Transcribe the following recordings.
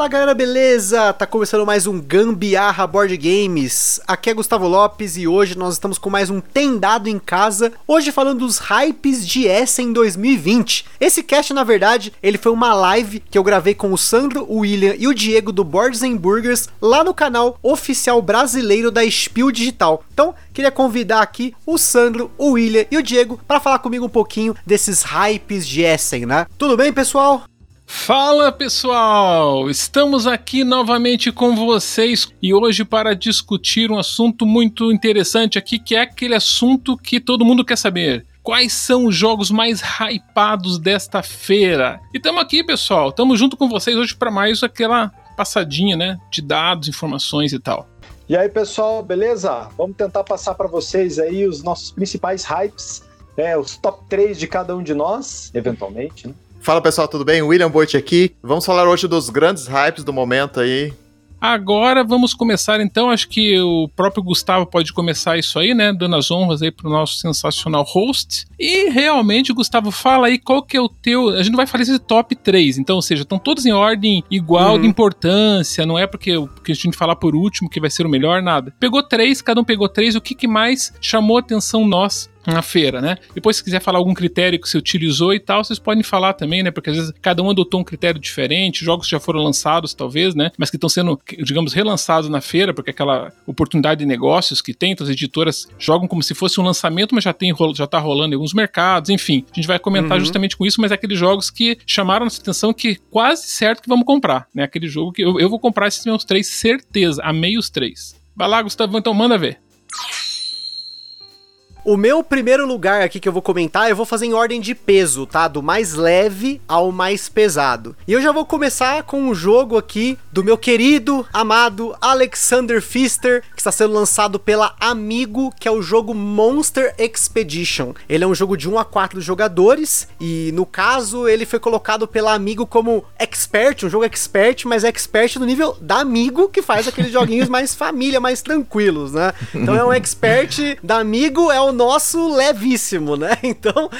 Fala galera, beleza? Tá começando mais um Gambiarra Board Games. Aqui é Gustavo Lopes e hoje nós estamos com mais um Tendado em Casa. Hoje falando dos hypes de Essen 2020. Esse cast, na verdade, ele foi uma live que eu gravei com o Sandro, o William e o Diego do Boards and Burgers lá no canal oficial brasileiro da Spiel Digital. Então, queria convidar aqui o Sandro, o William e o Diego para falar comigo um pouquinho desses hypes de Essen, né? Tudo bem, pessoal? Fala pessoal! Estamos aqui novamente com vocês e hoje para discutir um assunto muito interessante aqui, que é aquele assunto que todo mundo quer saber. Quais são os jogos mais hypados desta feira? E estamos aqui, pessoal, estamos junto com vocês hoje para mais aquela passadinha, né, de dados, informações e tal. E aí, pessoal, beleza? Vamos tentar passar para vocês aí os nossos principais hypes, é, os top 3 de cada um de nós, eventualmente, né? Fala pessoal, tudo bem? William Boit aqui. Vamos falar hoje dos grandes hypes do momento aí. Agora vamos começar então, acho que o próprio Gustavo pode começar isso aí, né, dando as honras aí pro nosso sensacional host. E realmente, Gustavo, fala aí qual que é o teu, a gente não vai falar esse top 3, então, ou seja, estão todos em ordem igual uhum. de importância, não é porque, porque a gente falar por último que vai ser o melhor, nada. Pegou três, cada um pegou três, o que, que mais chamou atenção nós na feira, né? Depois, se quiser falar algum critério que você utilizou e tal, vocês podem falar também, né? Porque às vezes cada um adotou um critério diferente, jogos que já foram lançados, talvez, né? Mas que estão sendo, digamos, relançados na feira, porque aquela oportunidade de negócios que tem, então as editoras jogam como se fosse um lançamento, mas já, tem, já tá rolando em alguns mercados, enfim. A gente vai comentar uhum. justamente com isso, mas é aqueles jogos que chamaram nossa atenção que quase certo que vamos comprar, né? Aquele jogo que eu, eu vou comprar esses meus três, certeza. Amei os três. Vai lá, Gustavo, então manda ver. O meu primeiro lugar aqui que eu vou comentar, eu vou fazer em ordem de peso, tá? Do mais leve ao mais pesado. E eu já vou começar com um jogo aqui do meu querido, amado Alexander Pfister, que está sendo lançado pela Amigo, que é o jogo Monster Expedition. Ele é um jogo de 1 a 4 jogadores e no caso ele foi colocado pela Amigo como expert, um jogo expert, mas expert no nível da Amigo, que faz aqueles joguinhos mais família, mais tranquilos, né? Então é um expert da Amigo, é o nosso levíssimo, né? Então,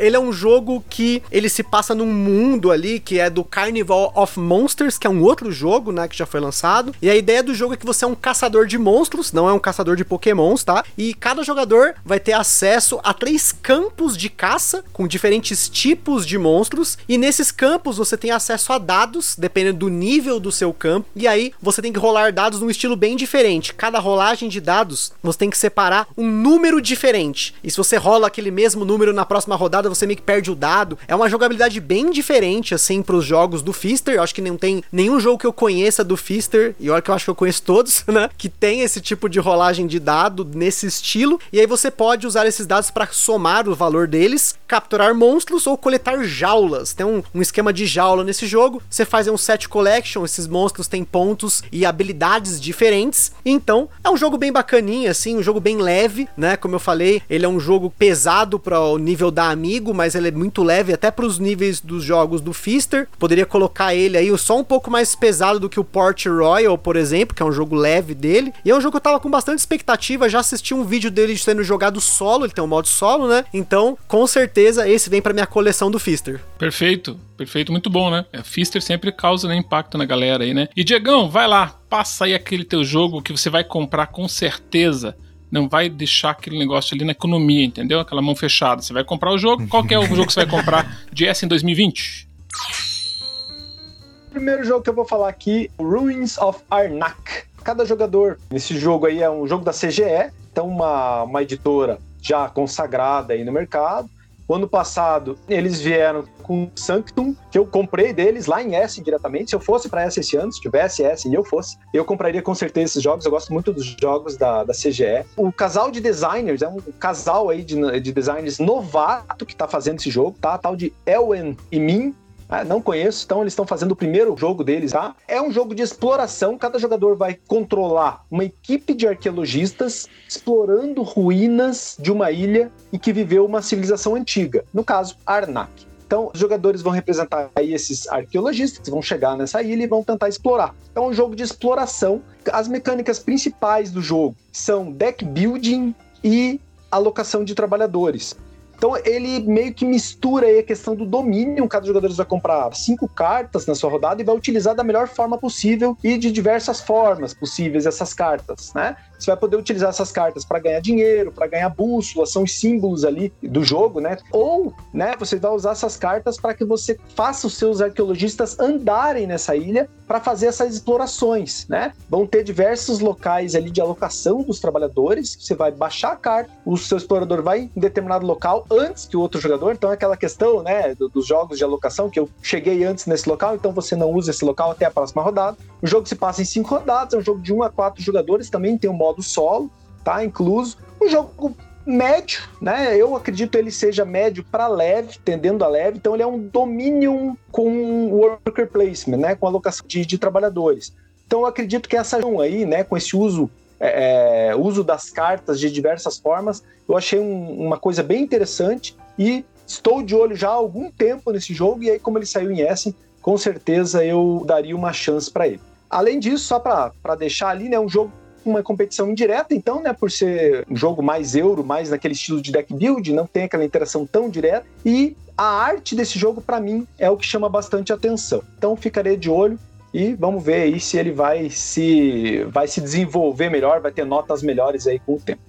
ele é um jogo que ele se passa num mundo ali que é do Carnival of Monsters, que é um outro jogo, né, que já foi lançado. E a ideia do jogo é que você é um caçador de monstros, não é um caçador de pokémons, tá? E cada jogador vai ter acesso a três campos de caça com diferentes tipos de monstros, e nesses campos você tem acesso a dados, dependendo do nível do seu campo. E aí você tem que rolar dados num estilo bem diferente. Cada rolagem de dados, você tem que separar um número diferente. E se você rola aquele mesmo número na próxima rodada, você meio que perde o dado. É uma jogabilidade bem diferente, assim, pros jogos do Fister. Eu acho que não tem nenhum jogo que eu conheça do Fister, e olha que eu acho que eu conheço todos, né? Que tem esse tipo de rolagem de dado nesse estilo. E aí você pode usar esses dados para somar o valor deles, capturar monstros ou coletar jaulas. Tem um, um esquema de jaula nesse jogo. Você faz um set collection, esses monstros têm pontos e habilidades diferentes. Então, é um jogo bem bacaninha, assim, um jogo bem leve, né? Como eu falei, ele é um jogo pesado para o nível da Amiga amigo, mas ele é muito leve até para os níveis dos jogos do Fister. Poderia colocar ele aí só um pouco mais pesado do que o Port Royal, por exemplo, que é um jogo leve dele. E é um jogo que eu tava com bastante expectativa, já assisti um vídeo dele sendo jogado solo, ele tem um modo solo, né? Então, com certeza esse vem para minha coleção do Fister. Perfeito. Perfeito, muito bom, né? A Fister sempre causa né, impacto na galera aí, né? E Diegão, vai lá, passa aí aquele teu jogo que você vai comprar com certeza não vai deixar aquele negócio ali na economia, entendeu? Aquela mão fechada. Você vai comprar o jogo, qual é o jogo que você vai comprar de S em 2020? O primeiro jogo que eu vou falar aqui, Ruins of Arnak. Cada jogador nesse jogo aí é um jogo da CGE, então uma, uma editora já consagrada aí no mercado. O ano passado, eles vieram com Sanctum, que eu comprei deles lá em S diretamente. Se eu fosse para S esse ano, se tivesse S e eu fosse, eu compraria com certeza esses jogos. Eu gosto muito dos jogos da, da CGE. O casal de designers é um casal aí de, de designers novato que tá fazendo esse jogo, tá? Tal de Elwen e Min. Ah, não conheço, então eles estão fazendo o primeiro jogo deles, tá? É um jogo de exploração, cada jogador vai controlar uma equipe de arqueologistas explorando ruínas de uma ilha e que viveu uma civilização antiga, no caso, Arnak. Então, os jogadores vão representar aí esses arqueologistas que vão chegar nessa ilha e vão tentar explorar. É um jogo de exploração. As mecânicas principais do jogo são deck building e alocação de trabalhadores. Então ele meio que mistura aí a questão do domínio. Cada jogador vai comprar cinco cartas na sua rodada e vai utilizar da melhor forma possível e de diversas formas possíveis essas cartas, né? Você vai poder utilizar essas cartas para ganhar dinheiro, para ganhar bússola, são os símbolos ali do jogo, né? Ou, né, você vai usar essas cartas para que você faça os seus arqueologistas andarem nessa ilha para fazer essas explorações, né? Vão ter diversos locais ali de alocação dos trabalhadores, você vai baixar a carta, o seu explorador vai em determinado local antes que o outro jogador, então é aquela questão, né, dos jogos de alocação que eu cheguei antes nesse local, então você não usa esse local até a próxima rodada. O jogo se passa em cinco rodadas, é um jogo de um a quatro jogadores, também tem um modo solo, tá? Incluso. Um jogo médio, né? Eu acredito ele seja médio para leve, tendendo a leve. Então ele é um Dominion com worker placement, né? Com alocação de, de trabalhadores. Então eu acredito que essa aí, né? Com esse uso é, é, uso das cartas de diversas formas, eu achei um, uma coisa bem interessante e estou de olho já há algum tempo nesse jogo e aí como ele saiu em Essen, com certeza eu daria uma chance para ele. Além disso, só para deixar ali, né, um jogo uma competição indireta, então, né, por ser um jogo mais euro, mais naquele estilo de deck build, não tem aquela interação tão direta, e a arte desse jogo, para mim, é o que chama bastante atenção. Então, ficarei de olho e vamos ver aí se ele vai se, vai se desenvolver melhor, vai ter notas melhores aí com o tempo.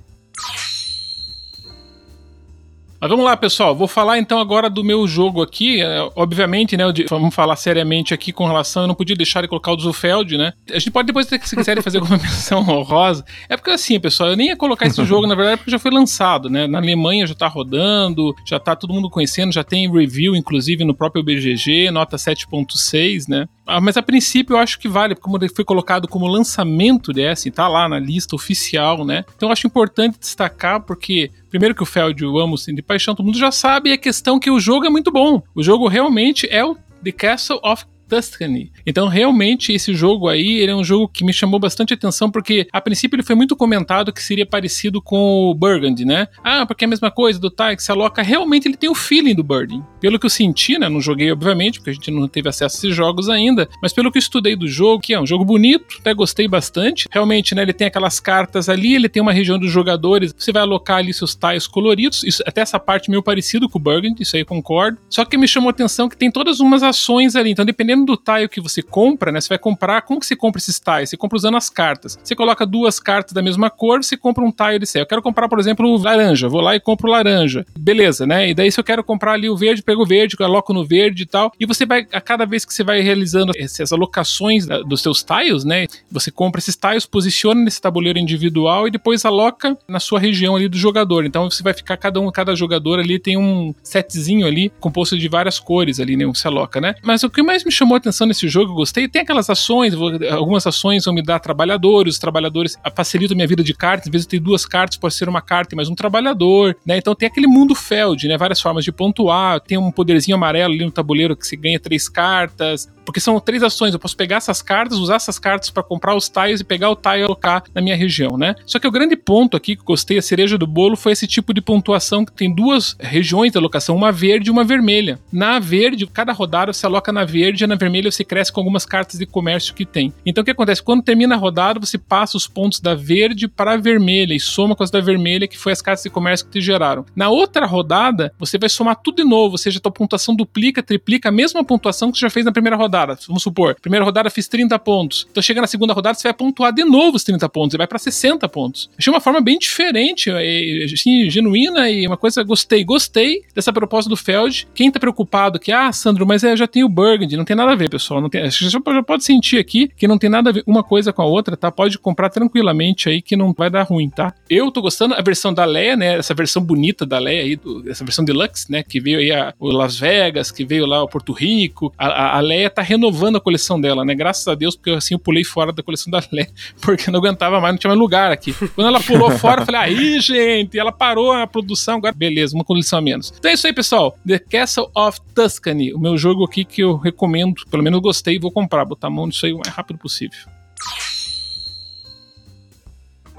Mas vamos lá, pessoal. Vou falar então agora do meu jogo aqui. É, obviamente, né? Vamos falar seriamente aqui com relação. Eu não podia deixar de colocar o Zufeld, né? A gente pode depois, se quiserem, fazer alguma menção honrosa. É porque assim, pessoal, eu nem ia colocar esse jogo, na verdade, porque já foi lançado, né? Na Alemanha já tá rodando, já tá todo mundo conhecendo, já tem review, inclusive, no próprio BGG, nota 7.6, né? Ah, mas a princípio eu acho que vale, como ele foi colocado como lançamento desse, tá lá na lista oficial, né? Então eu acho importante destacar, porque primeiro que o Feld eu amo assim, de paixão, todo mundo já sabe, e a questão que o jogo é muito bom. O jogo realmente é o The Castle of Tuscany. Então, realmente, esse jogo aí, ele é um jogo que me chamou bastante atenção, porque a princípio ele foi muito comentado que seria parecido com o Burgundy, né? Ah, porque é a mesma coisa do que se aloca, realmente ele tem o feeling do Burgundy. Pelo que eu senti, né? Não joguei, obviamente, porque a gente não teve acesso a esses jogos ainda, mas pelo que eu estudei do jogo, que é um jogo bonito, até gostei bastante. Realmente, né? Ele tem aquelas cartas ali, ele tem uma região dos jogadores, você vai alocar ali seus tiles coloridos, isso, até essa parte meio parecido com o Burgundy, isso aí concordo. Só que me chamou atenção que tem todas umas ações ali, então dependendo dependendo do tile que você compra, né? Você vai comprar. Como que você compra esses tiles? Você compra usando as cartas. Você coloca duas cartas da mesma cor, você compra um tile de céu. Eu quero comprar, por exemplo, laranja. Vou lá e compro laranja. Beleza, né? E daí, se eu quero comprar ali o verde, pego o verde, coloco no verde e tal. E você vai, a cada vez que você vai realizando essas alocações dos seus tiles, né? Você compra esses tiles, posiciona nesse tabuleiro individual e depois aloca na sua região ali do jogador. Então você vai ficar cada um, cada jogador ali tem um setzinho ali composto de várias cores ali, né? Você aloca, né? Mas o que mais me chamou chamou atenção nesse jogo, eu gostei. Tem aquelas ações, algumas ações vão me dar trabalhadores, os trabalhadores facilitam minha vida de cartas. Às vezes eu tenho duas cartas, pode ser uma carta e mais um trabalhador, né? Então tem aquele mundo Feld, né? Várias formas de pontuar. Tem um poderzinho amarelo ali no tabuleiro que se ganha três cartas. Porque são três ações. Eu posso pegar essas cartas, usar essas cartas para comprar os tiles e pegar o tile e alocar na minha região, né? Só que o grande ponto aqui que eu gostei, a cereja do bolo, foi esse tipo de pontuação que tem duas regiões de alocação, uma verde e uma vermelha. Na verde, cada rodada você aloca na verde e na vermelha você cresce com algumas cartas de comércio que tem. Então o que acontece? Quando termina a rodada, você passa os pontos da verde para a vermelha e soma com as da vermelha, que foi as cartas de comércio que te geraram. Na outra rodada, você vai somar tudo de novo, ou seja, a tua pontuação duplica, triplica a mesma pontuação que você já fez na primeira rodada. Vamos supor, primeira rodada fiz 30 pontos. Então chega na segunda rodada, você vai pontuar de novo os 30 pontos e vai para 60 pontos. Achei uma forma bem diferente, assim, genuína e uma coisa gostei, gostei dessa proposta do Feld. Quem tá preocupado que ah, Sandro, mas é, já tem o Burgundy, não tem nada a ver, pessoal pessoal. Não tem, você já pode sentir aqui que não tem nada a ver uma coisa com a outra, tá? Pode comprar tranquilamente aí que não vai dar ruim, tá? Eu tô gostando a versão da Leia, né? Essa versão bonita da Leia aí, do, essa versão deluxe, né? Que veio aí a, o Las Vegas, que veio lá o Porto Rico. A, a, a, Leia tá renovando a coleção dela, né? Graças a Deus, porque assim eu pulei fora da coleção da Leia, porque não aguentava mais, não tinha mais lugar aqui. Quando ela pulou fora, eu falei, aí, gente, ela parou a produção, agora beleza, uma coleção a menos. Então é isso aí, pessoal. The Castle of Tuscany, o meu jogo aqui que eu recomendo, pelo menos gostei, vou comprar, botar a mão nisso aí o mais rápido possível.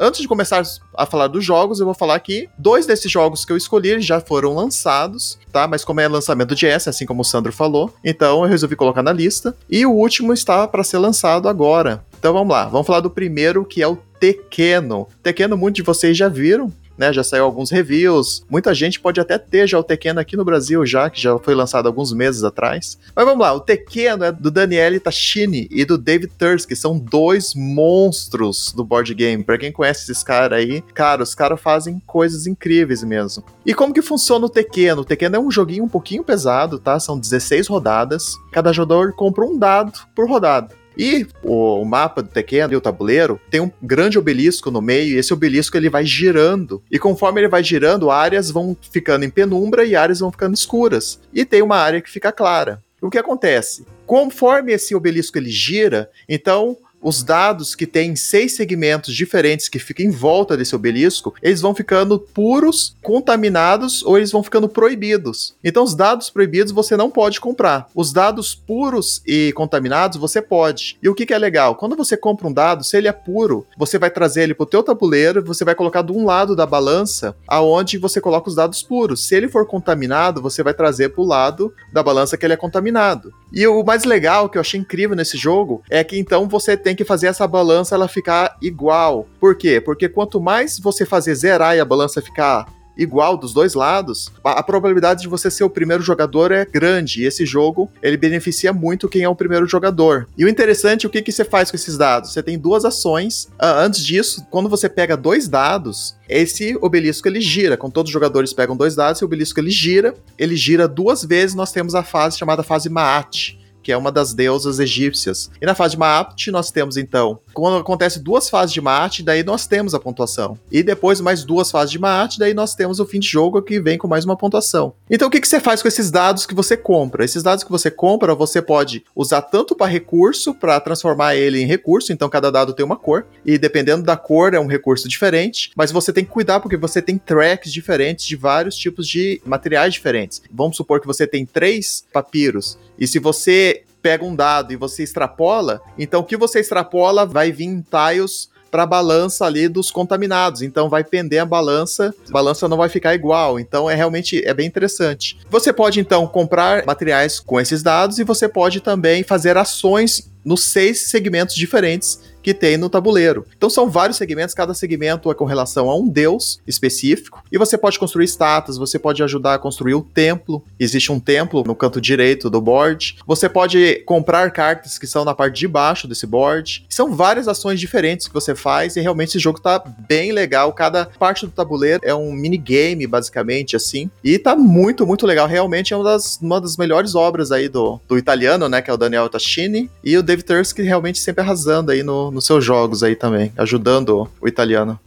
Antes de começar a falar dos jogos, eu vou falar que dois desses jogos que eu escolhi já foram lançados, tá? Mas como é lançamento de S, assim como o Sandro falou, então eu resolvi colocar na lista. E o último está para ser lançado agora. Então vamos lá, vamos falar do primeiro que é o Tequeno. Tequeno, muitos de vocês já viram, né? Já saiu alguns reviews. Muita gente pode até ter já o Tequeno aqui no Brasil, já, que já foi lançado alguns meses atrás. Mas vamos lá, o Tequeno é do Daniele Tachini e do David Thurs, que são dois monstros do board game. Pra quem conhece esses caras aí, cara, os caras fazem coisas incríveis mesmo. E como que funciona o Tequeno? O Tequeno é um joguinho um pouquinho pesado, tá? São 16 rodadas. Cada jogador compra um dado por rodada. E o, mapa do Tekken e o tabuleiro tem um grande obelisco no meio, e esse obelisco ele vai girando. E conforme ele vai girando, áreas vão ficando em penumbra e áreas vão ficando escuras. E tem uma área que fica clara. O que acontece? Conforme esse obelisco ele gira, então os dados que têm seis segmentos diferentes que ficam em volta desse obelisco, eles vão ficando puros, contaminados ou eles vão ficando proibidos. Então, os dados proibidos você não pode comprar. Os dados puros e contaminados você pode. E o que, que é legal? Quando você compra um dado, se ele é puro, você vai trazer ele para o teu tabuleiro, você vai colocar de um lado da balança aonde você coloca os dados puros. Se ele for contaminado, você vai trazer para o lado da balança que ele é contaminado. E o mais legal que eu achei incrível nesse jogo é que então você tem que fazer essa balança ela ficar igual. Por quê? Porque quanto mais você fazer zerar e a balança ficar igual dos dois lados, a, probabilidade de você ser o primeiro jogador é grande. E esse jogo, ele beneficia muito quem é o primeiro jogador. E o interessante, o que, que você faz com esses dados? Você tem duas ações. Uh, antes disso, quando você pega dois dados, esse obelisco ele gira. Com todos os jogadores pegam dois dados, esse obelisco ele gira. Ele gira duas vezes, nós temos a fase chamada fase Maat que é uma das deusas egípcias. E na fase de Maat, nós temos então, quando acontece duas fases de Maat, daí nós temos a pontuação. E depois mais duas fases de Maat, daí nós temos o fim de jogo que vem com mais uma pontuação. Então o que, que você faz com esses dados que você compra? Esses dados que você compra, você pode usar tanto para recurso, para transformar ele em recurso, então cada dado tem uma cor, e dependendo da cor é um recurso diferente, mas você tem que cuidar porque você tem tracks diferentes de vários tipos de materiais diferentes. Vamos supor que você tem três papiros, e se você pega um dado e você extrapola, então o que você extrapola vai vir em tiles para a balança ali dos contaminados. Então vai pender a balança, a balança não vai ficar igual. Então é realmente é bem interessante. Você pode então comprar materiais com esses dados e você pode também fazer ações nos seis segmentos diferentes que tem no tabuleiro. Então são vários segmentos, cada segmento é com relação a um deus específico, e você pode construir estátuas, você pode ajudar a construir o templo. Existe um templo no canto direito do board. Você pode comprar cartas que são na parte de baixo desse board. São várias ações diferentes que você faz e realmente esse jogo tá bem legal. Cada parte do tabuleiro é um minigame, basicamente, assim. E tá muito, muito legal. Realmente é uma das, uma das melhores obras aí do, do italiano, né? Que é o Daniel Tascini. E o David Tursky realmente sempre arrasando aí no, nos seus jogos aí também, ajudando o italiano.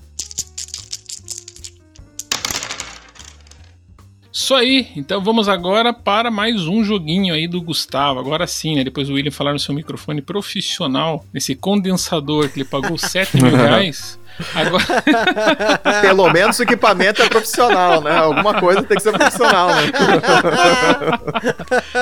Isso aí, então vamos agora para mais um joguinho aí do Gustavo. Agora sim, né? Depois o William falar no seu microfone profissional, nesse condensador que ele pagou 7 mil reais. Agora... Pelo menos o equipamento é profissional, né? Alguma coisa tem que ser profissional, né?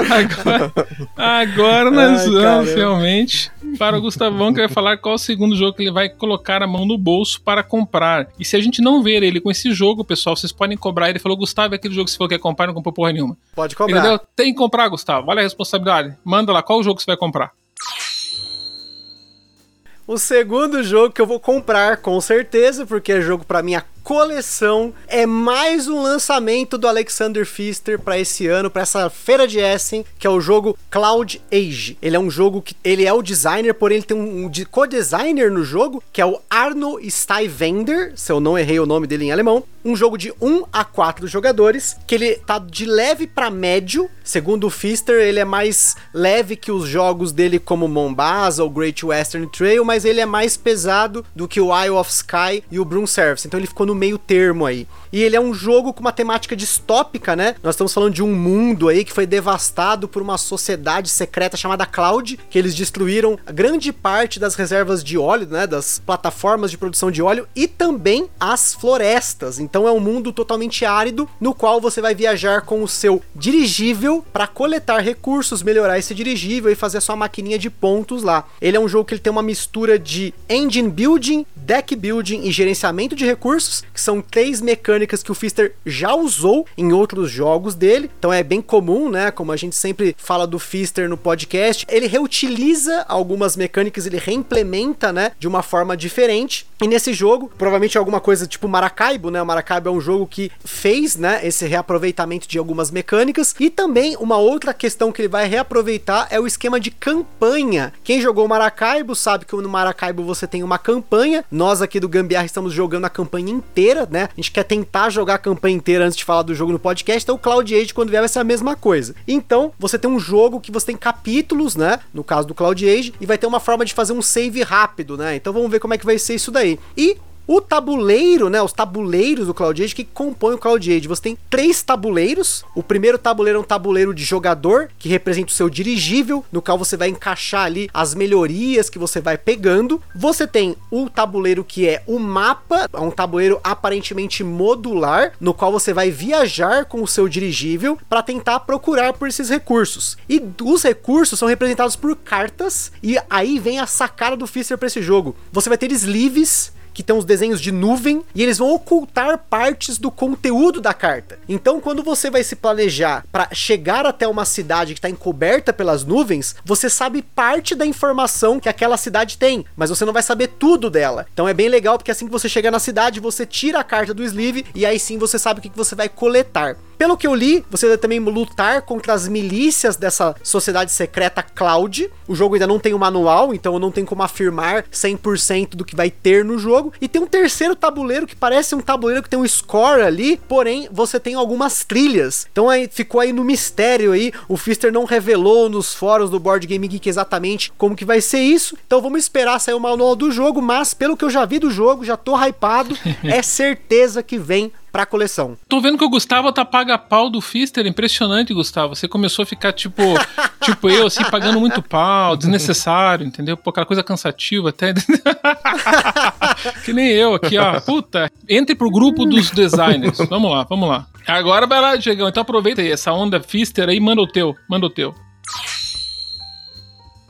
agora, agora nós Ai, vamos realmente para o Gustavão que vai falar qual o segundo jogo que ele vai colocar a mão no bolso para comprar. E se a gente não ver ele com esse jogo, pessoal, vocês podem cobrar. Ele falou, Gustavo, é aquele jogo que você falou que quer comprar, não comprou porra nenhuma. Pode cobrar. Entendeu? Tem que comprar, Gustavo. Olha a responsabilidade. Manda lá, qual o jogo você vai comprar? O segundo jogo que eu vou comprar, com certeza, porque é jogo para minha coleção. É mais um lançamento do Alexander Pfister para esse ano, para essa feira de Essen, que é o jogo Cloud Age. Ele é um jogo que ele é o designer, porém ele tem um, co-designer no jogo, que é o Arno Stuyvender, se eu não errei o nome dele em alemão. Um jogo de 1 a 4 jogadores, que ele tá de leve para médio. Segundo o Pfister, ele é mais leve que os jogos dele como Mombasa ou Great Western Trail, mas ele é mais pesado do que o Isle of Sky e o Broom Service. Então ele ficou no meio termo aí. E ele é um jogo com uma temática distópica, né? Nós estamos falando de um mundo aí que foi devastado por uma sociedade secreta chamada Cloud, que eles destruíram grande parte das reservas de óleo, né? Das plataformas de produção de óleo e também as florestas. Então é um mundo totalmente árido no qual você vai viajar com o seu dirigível para coletar recursos, melhorar esse dirigível e fazer a sua maquininha de pontos lá. Ele é um jogo que ele tem uma mistura de engine building, deck building e gerenciamento de recursos, que são três mecânicas que o Fister já usou em outros jogos dele. Então é bem comum, né? Como a gente sempre fala do Fister no podcast, ele reutiliza algumas mecânicas, ele reimplementa, né, de uma forma diferente. E nesse jogo, provavelmente alguma coisa tipo Maracaibo, né? O Maracaibo é um jogo que fez, né, esse reaproveitamento de algumas mecânicas. E também uma outra questão que ele vai reaproveitar é o esquema de campanha. Quem jogou Maracaibo sabe que no Maracaibo você tem uma campanha. Nós aqui do Gambiarra estamos jogando a campanha inteira, né? A gente quer tentar jogar a campanha inteira antes de falar do jogo no podcast. Então o Cloud Age, quando vier, vai ser a mesma coisa. Então, você tem um jogo que você tem capítulos, né? No caso do Cloud Age, e vai ter uma forma de fazer um save rápido, né? Então vamos ver como é que vai ser isso daí. E o tabuleiro, né, os tabuleiros do Cloud Age que compõem o Cloud Age. Você tem três tabuleiros. O primeiro tabuleiro é um tabuleiro de jogador, que representa o seu dirigível, no qual você vai encaixar ali as melhorias que você vai pegando. Você tem o tabuleiro que é o mapa, é um tabuleiro aparentemente modular, no qual você vai viajar com o seu dirigível para tentar procurar por esses recursos. E os recursos são representados por cartas, e aí vem a sacada do Fister para esse jogo. Você vai ter sleeves que tem os desenhos de nuvem e eles vão ocultar partes do conteúdo da carta. Então, quando você vai se planejar para chegar até uma cidade que está encoberta pelas nuvens, você sabe parte da informação que aquela cidade tem, mas você não vai saber tudo dela. Então é bem legal porque assim que você chega na cidade, você tira a carta do sleeve e aí sim você sabe o que você vai coletar. Pelo que eu li, você vai também lutar contra as milícias dessa sociedade secreta Cloud. O jogo ainda não tem o um manual, então eu não tenho como afirmar 100% do que vai ter no jogo. E tem um terceiro tabuleiro que parece um tabuleiro que tem um score ali, porém você tem algumas trilhas. Então aí ficou aí no mistério aí. O Fister não revelou nos fóruns do Board Game Geek exatamente como que vai ser isso. Então vamos esperar sair o manual do jogo, mas pelo que eu já vi do jogo, já tô hypado, é certeza que vem pra coleção. Tô vendo que o Gustavo tá paga-pau do Fister. Impressionante, Gustavo. Você começou a ficar tipo, tipo eu, assim, pagando muito pau, desnecessário, entendeu? Pô, aquela coisa cansativa até. que nem eu aqui, ó. Puta, entre pro grupo dos designers. Vamos lá, vamos lá. Agora vai lá, Diegão. Então aproveita aí essa onda Fister aí, manda o teu, manda o teu.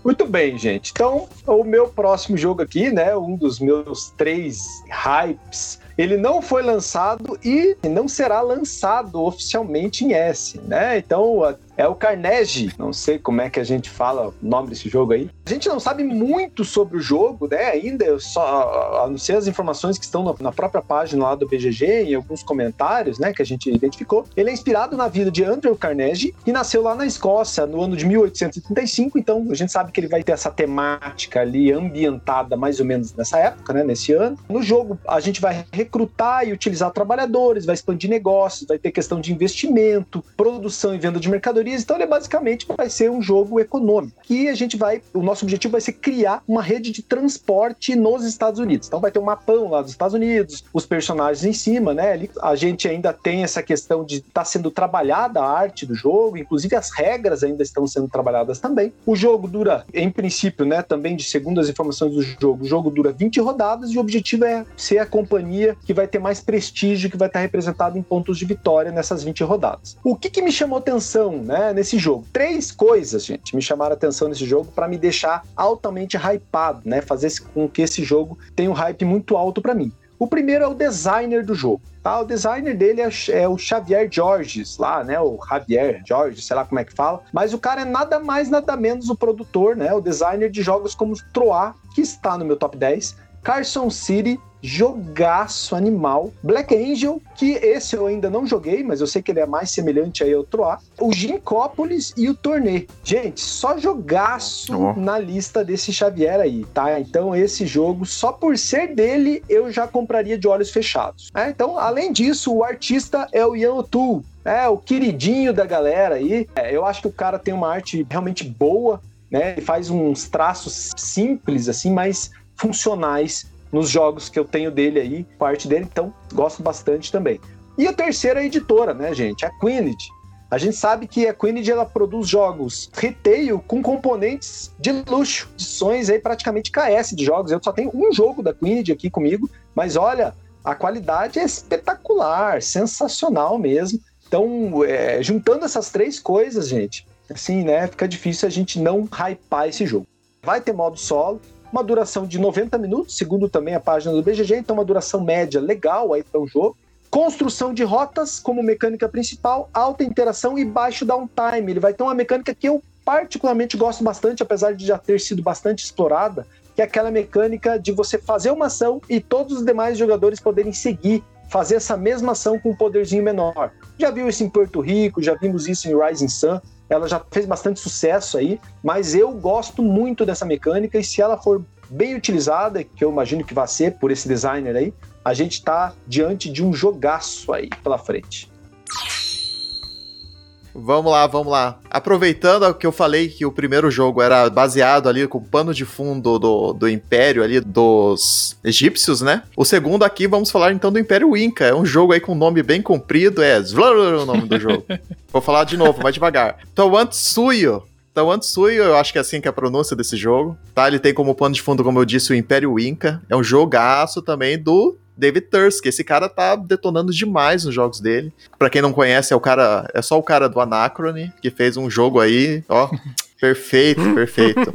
Muito bem, gente. Então, o meu próximo jogo aqui, né, um dos meus três hypes ele não foi lançado e não será lançado oficialmente em S, né? Então, é o Carnegie, não sei como é que a gente fala o nome desse jogo aí. A gente não sabe muito sobre o jogo, né? Ainda eu só anunciei as informações que estão na própria página lá do BGG e alguns comentários, né, que a gente identificou. Ele é inspirado na vida de Andrew Carnegie e nasceu lá na Escócia no ano de 1835, então a gente sabe que ele vai ter essa temática ali ambientada mais ou menos nessa época, né, nesse ano. No jogo a gente vai recrutar e utilizar trabalhadores, vai expandir negócios, vai ter questão de investimento, produção e venda de mercadorias então ele basicamente vai ser um jogo econômico. Que a gente vai, o nosso objetivo vai ser criar uma rede de transporte nos Estados Unidos. Então vai ter um mapão lá dos Estados Unidos, os personagens em cima, né? A gente ainda tem essa questão de estar tá sendo trabalhada a arte do jogo, inclusive as regras ainda estão sendo trabalhadas também. O jogo dura, em princípio, né, também de segundo as informações do jogo, o jogo dura 20 rodadas e o objetivo é ser a companhia que vai ter mais prestígio, que vai estar representado em pontos de vitória nessas 20 rodadas. O que, que me chamou atenção, né? Né, nesse jogo. Três coisas, gente, me chamaram a atenção nesse jogo para me deixar altamente hypado, né, fazer com que esse jogo tenha um hype muito alto para mim. O primeiro é o designer do jogo. Tá? O designer dele é, é, o Xavier Georges, lá, né? O Javier Georges, sei lá como é que fala. Mas o cara é nada mais, nada menos o produtor, né? O designer de jogos como Troar, que está no meu top 10, Carson City, jogaço animal. Black Angel, que esse eu ainda não joguei, mas eu sei que ele é mais semelhante aí ao Troar. O Gincópolis e o Tornê. Gente, só jogaço oh. na lista desse Xavier aí, tá? Então esse jogo, só por ser dele, eu já compraria de olhos fechados. É, então, além disso, o artista é o Ian O'Toole. É, o queridinho da galera aí. É, eu acho que o cara tem uma arte realmente boa, né? Ele faz uns traços simples, assim, mas funcionais nos jogos que eu tenho dele aí, parte dele, então gosto bastante também. E a terceira editora, né, gente? A Quinity. A gente sabe que a Quinity ela produz jogos retail com componentes de luxo, edições aí praticamente KS de jogos. Eu só tenho um jogo da Quinity aqui comigo, mas olha, a qualidade é espetacular, sensacional mesmo. Então, é, juntando essas três coisas, gente, assim, né, fica difícil a gente não hypar esse jogo. Vai ter modo solo, uma duração de 90 minutos, segundo também a página do BGG, então uma duração média legal aí para o jogo. Construção de rotas como mecânica principal, alta interação e baixo downtime. Ele vai ter uma mecânica que eu particularmente gosto bastante, apesar de já ter sido bastante explorada, que é aquela mecânica de você fazer uma ação e todos os demais jogadores poderem seguir fazer essa mesma ação com um poderzinho menor. Já viu isso em Porto Rico, já vimos isso em Rising Sun, ela já fez bastante sucesso aí, mas eu gosto muito dessa mecânica e se ela for bem utilizada, que eu imagino que vai ser por esse designer aí, a gente está diante de um jogaço aí pela frente. Vamos lá, vamos lá. Aproveitando que eu falei que o primeiro jogo era baseado ali com o pano de fundo do, do Império ali dos egípcios, né? O segundo aqui vamos falar então do Império Inca. É um jogo aí com um nome bem comprido, é o nome do jogo. Vou falar de novo, vai devagar. Tawantsuyo. Tawantsuyo, eu acho que é assim que é a pronúncia desse jogo, tá? Ele tem como pano de fundo, como eu disse, o Império Inca. É um jogaço também do David Tusk. Esse cara tá detonando demais nos jogos dele. Para quem não conhece, é o cara, é só o cara do Anachrony que fez um jogo aí, ó. Perfeito, perfeito.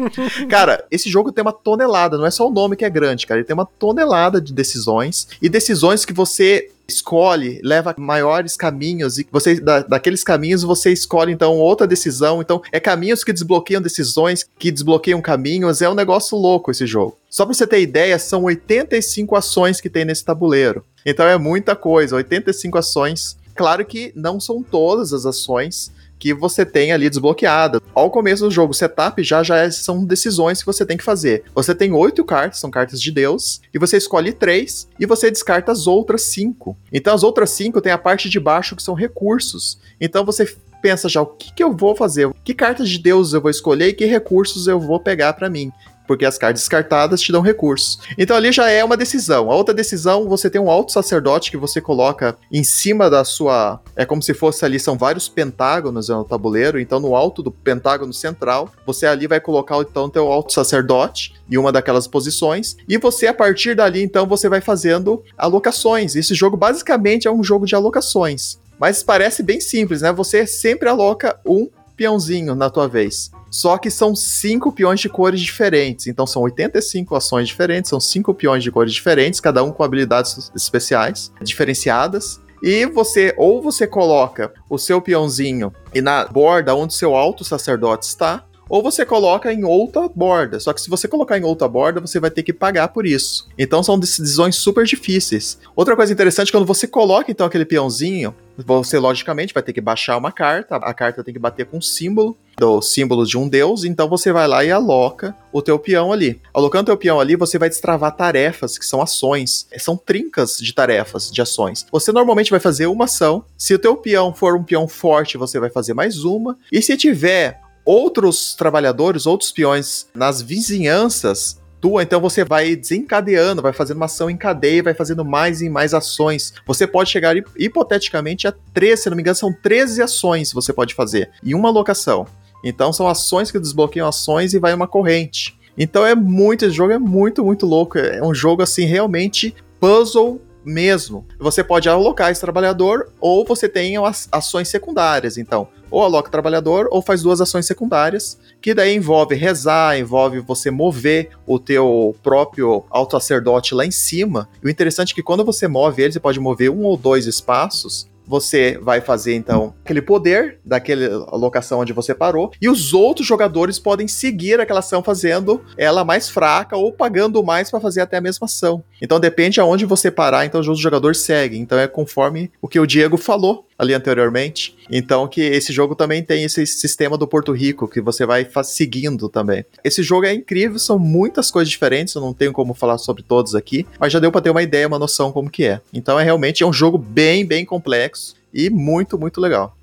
cara, esse jogo tem uma tonelada, não é só o nome que é grande, cara. Ele tem uma tonelada de decisões e decisões que você escolhe, leva maiores caminhos e você da, daqueles caminhos você escolhe então outra decisão. Então é caminhos que desbloqueiam decisões, que desbloqueiam caminhos. É um negócio louco esse jogo. Só para você ter ideia, são 85 ações que tem nesse tabuleiro. Então é muita coisa, 85 ações. Claro que não são todas as ações que você tem ali desbloqueada. Ao começo do jogo, setup já já é, são decisões que você tem que fazer. Você tem oito cartas, são cartas de Deus, e você escolhe três e você descarta as outras cinco. Então as outras cinco tem a parte de baixo que são recursos. Então você pensa já o que, que eu vou fazer, que cartas de Deus eu vou escolher e que recursos eu vou pegar para mim porque as cartas descartadas te dão recursos. Então ali já é uma decisão. A outra decisão, você tem um alto sacerdote que você coloca em cima da sua. É como se fosse ali, são vários pentágonos no tabuleiro. Então no alto do pentágono central, você ali vai colocar então teu alto sacerdote em uma daquelas posições. E você, a partir dali, então, você vai fazendo alocações. Esse jogo basicamente é um jogo de alocações. Mas parece bem simples, né? Você sempre aloca um peãozinho na tua vez. Só que são cinco peões de cores diferentes. Então são 85 ações diferentes, são cinco peões de cores diferentes, cada um com habilidades especiais, diferenciadas. E você, ou você coloca o seu peãozinho e na borda onde seu alto sacerdote está, ou você coloca em outra borda. Só que se você colocar em outra borda, você vai ter que pagar por isso. Então são decisões super difíceis. Outra coisa interessante, quando você coloca então aquele peãozinho, você logicamente vai ter que baixar uma carta, a carta tem que bater com um símbolo, do símbolo de um deus, então você vai lá e aloca o teu peão ali. Alocando o teu peão ali, você vai destravar tarefas, que são ações. São trincas de tarefas, de ações. Você normalmente vai fazer uma ação. Se o teu peão for um peão forte, você vai fazer mais uma. E se tiver outros trabalhadores, outros peões nas vizinhanças tua, então você vai desencadeando, vai fazendo uma ação em cadeia, vai fazendo mais e mais ações. Você pode chegar hipoteticamente a 13, se não me engano, são 13 ações você pode fazer em uma locação. Então são ações que desbloqueiam ações e vai uma corrente. Então é muito, esse jogo é muito, muito louco. É um jogo assim realmente puzzle mesmo. Você pode alocar esse trabalhador ou você tem as ações secundárias. Então, ou aloca o trabalhador ou faz duas ações secundárias, que daí envolve rezar, envolve você mover o teu próprio alto sacerdote lá em cima. E o interessante é que quando você move ele, você pode mover um ou dois espaços você vai fazer então aquele poder daquela locação onde você parou e os outros jogadores podem seguir aquela ação fazendo ela mais fraca ou pagando mais para fazer até a mesma ação. Então depende aonde você parar, então os outros jogadores seguem. Então é conforme o que o Diego falou ali anteriormente. Então que esse jogo também tem esse sistema do Porto Rico que você vai seguindo também. Esse jogo é incrível, são muitas coisas diferentes, eu não tenho como falar sobre todos aqui, mas já deu para ter uma ideia, uma noção como que é. Então é realmente é um jogo bem, bem complexo e muito, muito legal.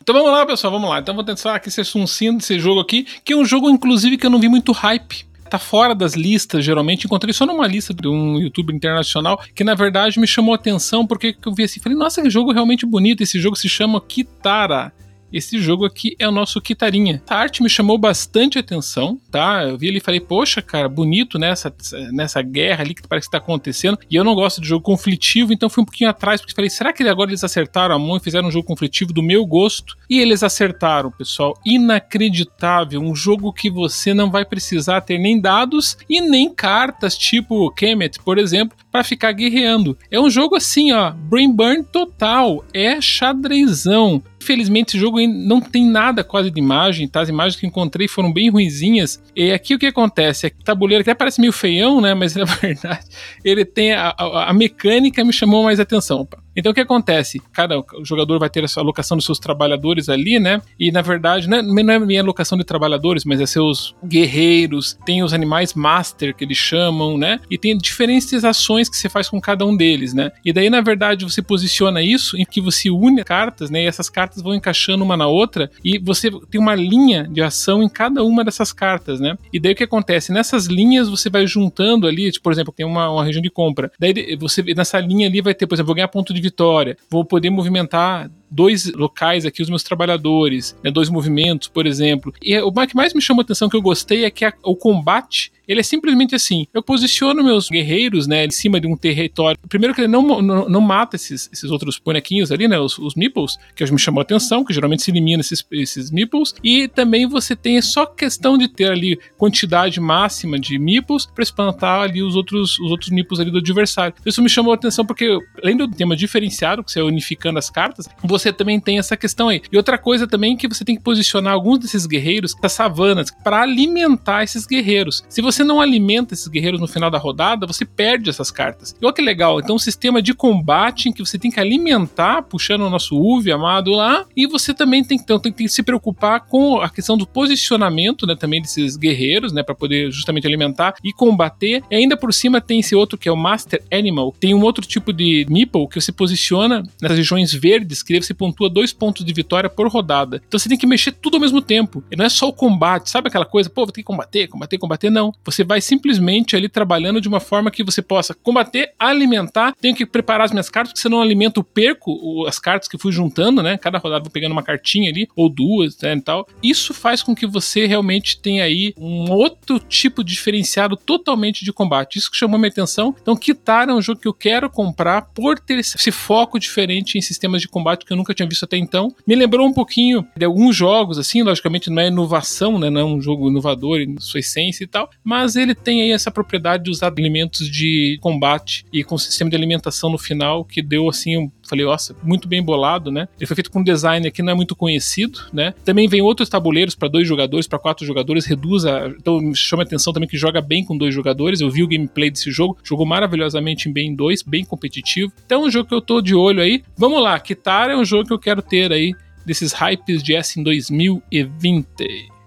Então vamos lá, pessoal, vamos lá. Então vou tentar aqui ser suncindo desse jogo aqui, que é um jogo, inclusive, que eu não vi muito hype tá fora das listas, geralmente. Encontrei só numa lista de um youtuber internacional que, na verdade, me chamou a atenção porque eu vi assim, falei, nossa, que jogo realmente bonito. Esse jogo se chama Kitara. Esse jogo aqui é o nosso Kitarinha. A arte me chamou bastante atenção, tá? Eu vi ali e falei, poxa, cara, bonito nessa, nessa guerra ali que parece que tá acontecendo. E eu não gosto de jogo conflitivo, então fui um pouquinho atrás, porque falei, será que agora eles acertaram a mão e fizeram um jogo conflitivo do meu gosto? E eles acertaram, pessoal. Inacreditável. Um jogo que você não vai precisar ter nem dados e nem cartas, tipo Kemet, por exemplo, para ficar guerreando. É um jogo assim, ó, brain burn total. É xadrezão. Infelizmente, esse jogo não tem nada quase de imagem, tá? As imagens que encontrei foram bem ruizinhas. E aqui o que acontece? É que o tabuleiro até parece meio feião, né? Mas na verdade, ele tem a, a, a mecânica me chamou mais atenção. Então o que acontece? Cada jogador vai ter a alocação dos seus trabalhadores ali, né? E na verdade, não é, não é minha alocação de trabalhadores, mas é seus guerreiros, tem os animais master que eles chamam, né? E tem diferentes ações que você faz com cada um deles, né? E daí, na verdade, você posiciona isso em que você une cartas, né? E essas cartas vão encaixando uma na outra e você tem uma linha de ação em cada uma dessas cartas, né? E daí o que acontece? Nessas linhas você vai juntando ali, tipo, por exemplo, tem uma, uma região de compra. Daí você nessa linha ali vai ter, por exemplo, vou ganhar ponto de vitória, vou poder movimentar dois locais aqui, os meus trabalhadores, né, dois movimentos, por exemplo. E o que mais me chamou a atenção que eu gostei é que a, o combate ele é simplesmente assim: eu posiciono meus guerreiros, né, em cima de um território. Primeiro que ele não, não, não mata esses, esses outros bonequinhos ali, né, os, os meeples, que me chamou a atenção, que geralmente se elimina esses, esses meeples. E também você tem só questão de ter ali quantidade máxima de meeples para espantar ali os outros, os outros meeples ali do adversário. Isso me chamou a atenção porque, além do tema diferenciado, que você é unificando as cartas, você também tem essa questão aí. E outra coisa também é que você tem que posicionar alguns desses guerreiros das savanas para alimentar esses guerreiros. Se você não alimenta esses guerreiros no final da rodada, você perde essas cartas. E olha que legal, então um sistema de combate em que você tem que alimentar, puxando o nosso UV amado lá, e você também tem, então, tem que se preocupar com a questão do posicionamento, né, também desses guerreiros, né, para poder justamente alimentar e combater. E ainda por cima tem esse outro que é o Master Animal, tem um outro tipo de meeple que você posiciona nas regiões verdes, que você pontua dois pontos de vitória por rodada. Então você tem que mexer tudo ao mesmo tempo. E não é só o combate, sabe aquela coisa, pô, vou ter que combater, combater, combater. Não. Você vai simplesmente ali trabalhando de uma forma que você possa combater, alimentar. Tenho que preparar as minhas cartas, porque se não alimento, perco as cartas que fui juntando, né? Cada rodada vou pegando uma cartinha ali, ou duas, né, e tal. Isso faz com que você realmente tenha aí um outro tipo diferenciado totalmente de combate. Isso que chamou minha atenção. Então, Kitara é um jogo que eu quero comprar por ter esse foco diferente em sistemas de combate que eu nunca tinha visto até então. Me lembrou um pouquinho de alguns jogos, assim, logicamente não é inovação, né? Não é um jogo inovador sua essência e tal, mas ele tem aí essa propriedade de usar elementos de combate e com sistema de alimentação no final que deu assim um falei, nossa, muito bem bolado, né? Ele foi feito com um design que não é muito conhecido, né? Também vem outros tabuleiros para dois jogadores, para quatro jogadores, reduz a. Então chama atenção também que joga bem com dois jogadores. Eu vi o gameplay desse jogo, jogou maravilhosamente bem em dois, bem competitivo. Então é um jogo que eu tô de olho aí. Vamos lá, Kitara é um jogo que eu quero ter aí desses hypes de S em 2020.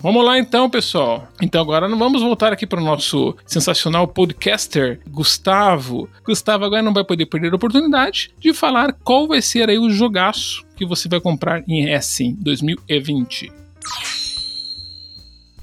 Vamos lá então, pessoal. Então agora vamos voltar aqui para o nosso sensacional podcaster Gustavo. Gustavo agora não vai poder perder a oportunidade de falar qual vai ser aí o jogaço que você vai comprar em Essen 2020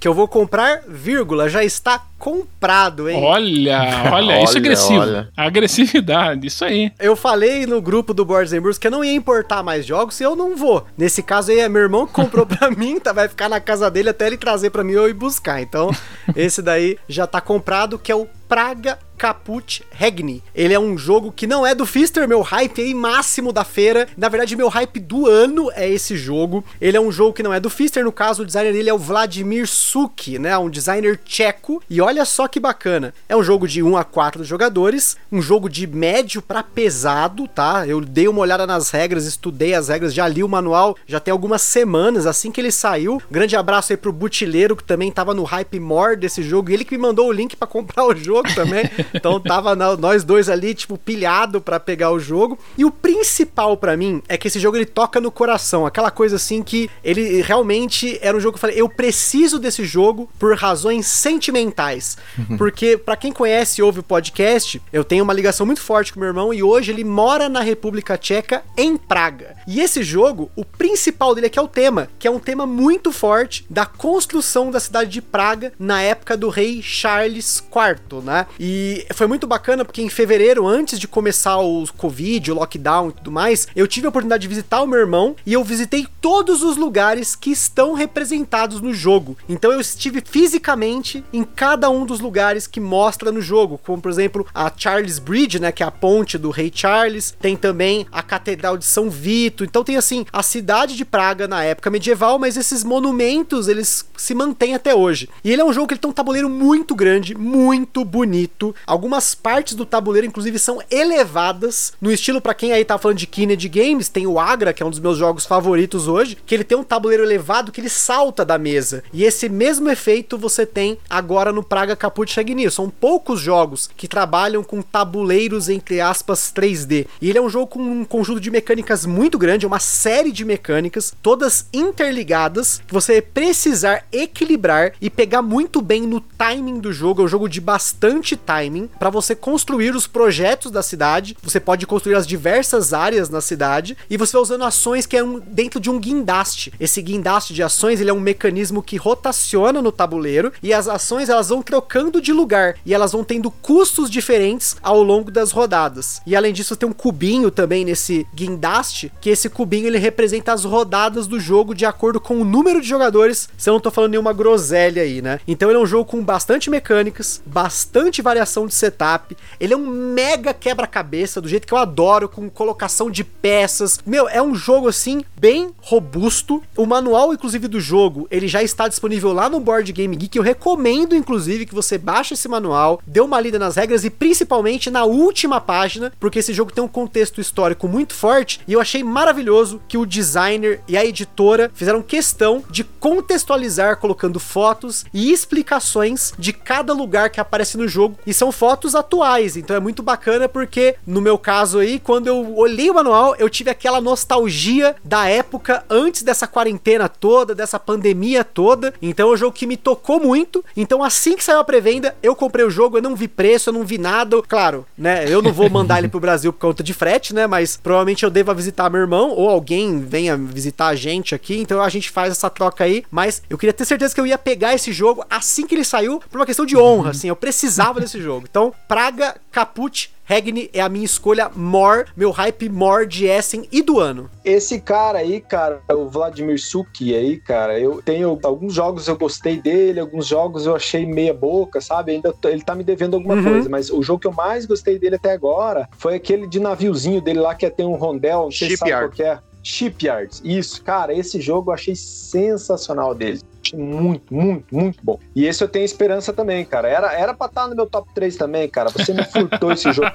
que eu vou comprar, vírgula, já está comprado, hein? Olha, olha, isso é agressivo. Olha. Agressividade, isso aí. Eu falei no grupo do Boards and Brews que eu não ia importar mais jogos e eu não vou. Nesse caso aí é meu irmão que comprou pra mim, tá, vai ficar na casa dele até ele trazer pra mim eu ir buscar. Então, esse daí já tá comprado, que é o Praga Caput Regni. Ele é um jogo que não é do Fister, meu hype aí máximo da feira. Na verdade, meu hype do ano é esse jogo. Ele é um jogo que não é do Fister, no caso, o designer dele é o Vladimir Suki, né? Um designer tcheco. E olha só que bacana. É um jogo de 1 a 4 jogadores, um jogo de médio para pesado, tá? Eu dei uma olhada nas regras, estudei as regras, já li o manual, já tem algumas semanas assim que ele saiu. grande abraço aí pro Butileiro, que também tava no hype more desse jogo, ele que me mandou o link para comprar o jogo também. Então tava nós dois ali, tipo, pilhado para pegar o jogo. E o principal para mim é que esse jogo ele toca no coração. Aquela coisa assim que ele realmente era um jogo que eu falei, eu preciso desse jogo por razões sentimentais. Uhum. Porque, para quem conhece e ouve o podcast, eu tenho uma ligação muito forte com meu irmão e hoje ele mora na República Tcheca, em Praga. E esse jogo, o principal dele é que é o tema, que é um tema muito forte da construção da cidade de Praga na época do rei Charles IV, né? E E foi muito bacana porque em fevereiro, antes de começar o Covid, o lockdown e tudo mais, eu tive a oportunidade de visitar o meu irmão e eu visitei todos os lugares que estão representados no jogo. Então eu estive fisicamente em cada um dos lugares que mostra no jogo, como por exemplo a Charles Bridge, né, que é a ponte do Rei Charles, tem também a Catedral de São Vito. Então tem assim a cidade de Praga na época medieval, mas esses monumentos eles se mantêm até hoje. E ele é um jogo que ele tem um tabuleiro muito grande, muito bonito. Algumas partes do tabuleiro inclusive são elevadas no estilo para quem aí tá falando de Kennedy Games, tem o Agra, que é um dos meus jogos favoritos hoje, que ele tem um tabuleiro elevado que ele salta da mesa. E esse mesmo efeito você tem agora no Praga Caput Chagnir. São poucos jogos que trabalham com tabuleiros entre aspas 3D. E ele é um jogo com um conjunto de mecânicas muito grande, uma série de mecânicas, todas interligadas, que você precisar equilibrar e pegar muito bem no timing do jogo. É um jogo de bastante timing para você construir os projetos da cidade. Você pode construir as diversas áreas na cidade e você vai usando ações que é um, dentro de um guindaste. Esse guindaste de ações ele é um mecanismo que rotaciona no tabuleiro e as ações elas vão trocando de lugar e elas vão tendo custos diferentes ao longo das rodadas. E além disso tem um cubinho também nesse guindaste, que esse cubinho ele representa as rodadas do jogo de acordo com o número de jogadores. Se eu não tô falando nenhuma groselha aí, né? Então ele é um jogo com bastante mecânicas, bastante variação de setup. Ele é um mega quebra-cabeça do jeito que eu adoro, com colocação de peças. Meu, é um jogo assim bem robusto. O manual inclusive do jogo, ele já está disponível lá no Board Game Geek. Eu recomendo inclusive que você baixe esse manual, dê uma lida nas regras e principalmente na última página, porque esse jogo tem um contexto histórico muito forte e eu achei maravilhoso que o designer e a editora fizeram questão de contextualizar colocando fotos e explicações de cada lugar que aparece no jogo e são fotos atuais, então é muito bacana porque no meu caso aí, quando eu olhei o manual, eu tive aquela nostalgia da época antes dessa quarentena toda, dessa pandemia toda. Então é um jogo que me tocou muito. Então assim que saiu a pré-venda, eu comprei o jogo, eu não vi preço, eu não vi nada. Claro, né? Eu não vou mandar ele pro Brasil por conta de frete, né? Mas provavelmente eu deva visitar meu irmão ou alguém venha visitar a gente aqui. Então a gente faz essa troca aí. Mas eu queria ter certeza que eu ia pegar esse jogo assim que ele saiu, por uma questão de honra, assim. Eu precisava desse jogo. Então, Praga Caput Regni é a minha escolha more, meu hype more de Essen e do ano. Esse cara aí, cara, o Vladimir Suki aí, cara, eu tenho alguns jogos eu gostei dele, alguns jogos eu achei meia boca, sabe? Ainda tô, ele tá me devendo alguma uhum. coisa, mas o jogo que eu mais gostei dele até agora foi aquele de naviozinho dele lá que tem um rondel, não sei se sabe qual que é. Shipyards. Isso, cara, esse jogo eu achei sensacional dele. Muito, muito, muito bom. E esse eu tenho esperança também, cara. Era, era pra estar no meu top 3 também, cara. Você me furtou esse jogo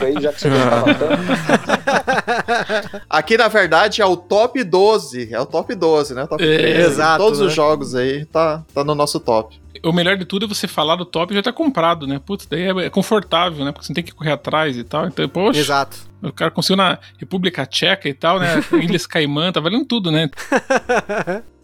aí, já que você gostava tanto. Aqui, na verdade, é o top 12. É o top 12, né? Top é, 13. Exato. Todos né? os jogos aí tá, tá no nosso top. O melhor de tudo é você falar do top e já tá comprado, né? Putz, daí é confortável, né? Porque você não tem que correr atrás e tal. Então, poxa. Exato. O cara conseguiu na República Tcheca e tal, né? Ilhas Caimã, tá valendo tudo, né?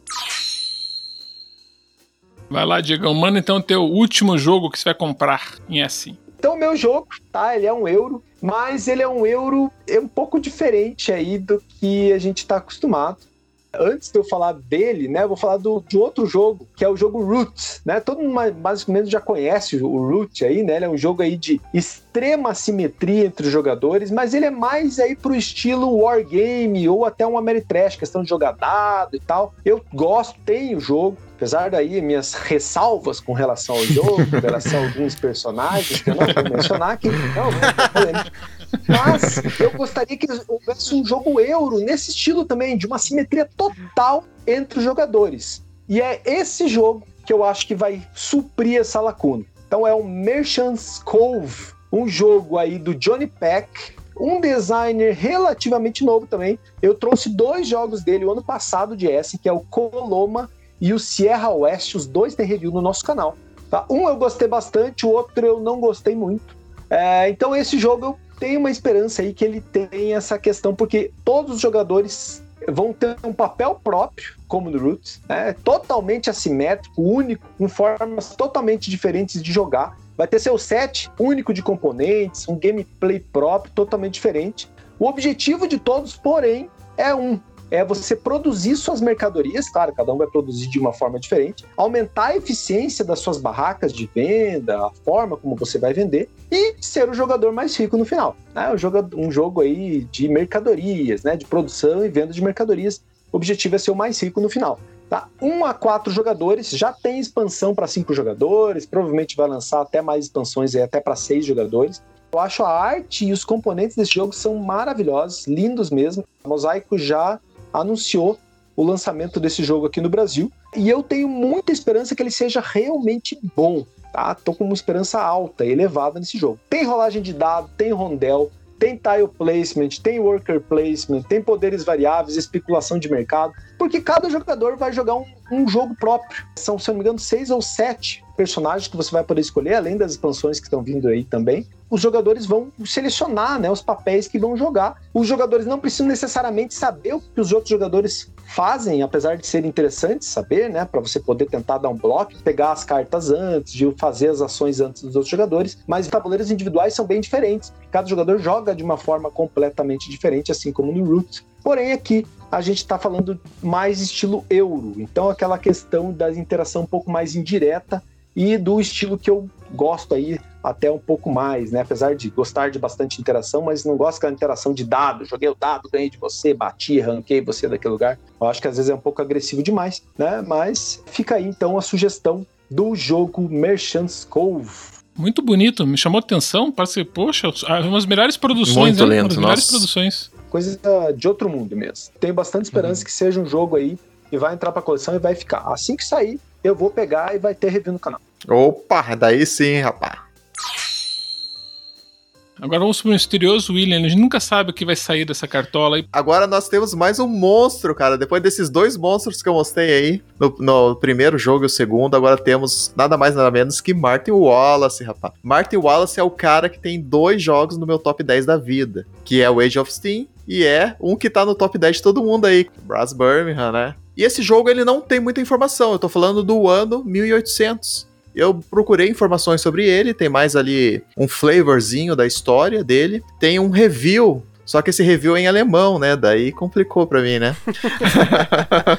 Vai lá, Diego. Manda então o teu último jogo que você vai comprar em assim. Então, meu jogo, tá? Ele é um euro, mas ele é um euro é um pouco diferente aí do que a gente tá acostumado. Antes de eu falar dele, né, eu vou falar do, de outro jogo, que é o jogo Root, né? Todo mundo mais ou menos já conhece o Root aí, né? Ele é um jogo aí de extrema simetria entre os jogadores, mas ele é mais aí pro estilo wargame ou até um Ameritrash, questão de jogar dado e tal. Eu gosto, tenho o jogo, apesar daí minhas ressalvas com relação ao jogo, com relação a alguns personagens que eu não vou mencionar aqui, não, não, mas eu gostaria que houvesse um jogo euro nesse estilo também, de uma simetria total entre os jogadores. E é esse jogo que eu acho que vai suprir essa lacuna. Então é o Merchant's Cove, um jogo aí do Johnny Peck, um designer relativamente novo também. Eu trouxe dois jogos dele o ano passado de S, que é o Coloma e o Sierra West, os dois tem review no nosso canal. Tá? Um eu gostei bastante, o outro eu não gostei muito. É, então esse jogo eu tenho uma esperança aí que ele tem essa questão, porque todos os jogadores vão ter um papel próprio, como no Roots, né? totalmente assimétrico, único, com formas totalmente diferentes de jogar. Vai ter seu set único de componentes, um gameplay próprio, totalmente diferente. O objetivo de todos, porém, é um, é você produzir suas mercadorias, claro, cada um vai produzir de uma forma diferente, aumentar a eficiência das suas barracas de venda, a forma como você vai vender e ser o jogador mais rico no final. Né? Um, jogo, um jogo aí de mercadorias, né? de produção e venda de mercadorias. O objetivo é ser o mais rico no final. Tá? Um a quatro jogadores, já tem expansão para cinco jogadores, provavelmente vai lançar até mais expansões até para seis jogadores. Eu acho a arte e os componentes desse jogo são maravilhosos, lindos mesmo. A Mosaico já anunciou o lançamento desse jogo aqui no Brasil e eu tenho muita esperança que ele seja realmente bom. Tá? Tô com uma esperança alta, elevada nesse jogo. Tem rolagem de dado, tem rondel, tem tile placement, tem worker placement, tem poderes variáveis, especulação de mercado, porque cada jogador vai jogar um, um, jogo próprio. São, se eu não me engano, seis ou sete personagens que você vai poder escolher, além das expansões que estão vindo aí também. Os jogadores vão selecionar né, os papéis que vão jogar. Os jogadores não precisam necessariamente saber o que os outros jogadores fazem, apesar de ser interessante saber, né, para você poder tentar dar um bloco, pegar as cartas antes, de fazer as ações antes dos outros jogadores, mas os tabuleiros individuais são bem diferentes. Cada jogador joga de uma forma completamente diferente, assim como no Root. Porém, aqui a gente está falando mais estilo euro, então aquela questão da interação um pouco mais indireta e do estilo que eu gosto aí até um pouco mais, né? Apesar de gostar de bastante interação, mas não gosto daquela interação de dado. Joguei o dado, ganhei de você, bati, ranquei você daquele lugar. Eu acho que às vezes é um pouco agressivo demais, né? Mas fica aí então a sugestão do jogo Merchant's Cove. Muito bonito, me chamou atenção. Parece, poxa, umas melhores produções, Muito né? lento, Umas melhores produções. Coisa de outro mundo mesmo. Tenho bastante esperança que seja um jogo aí e vai entrar pra coleção e vai ficar. Assim que sair, eu vou pegar e vai ter review no canal. Opa, daí sim, rapaz. Agora vamos pro misterioso William. A gente nunca sabe o que vai sair dessa cartola aí. Agora nós temos mais um monstro, cara. Depois desses dois monstros que eu mostrei aí no, no primeiro jogo e o segundo, agora temos nada mais nada menos que Martin Wallace, rapaz. Martin Wallace é o cara que tem dois jogos no meu top 10 da vida, que é o Age of Steam e é um que tá no top 10 de todo mundo aí, Brass Birmingham, né? E esse jogo ele não tem muita informação. Eu tô falando do ano 1800. Eu procurei informações sobre ele, tem mais ali um flavorzinho da história dele, tem um review só que esse review é em alemão, né? Daí complicou pra mim, né?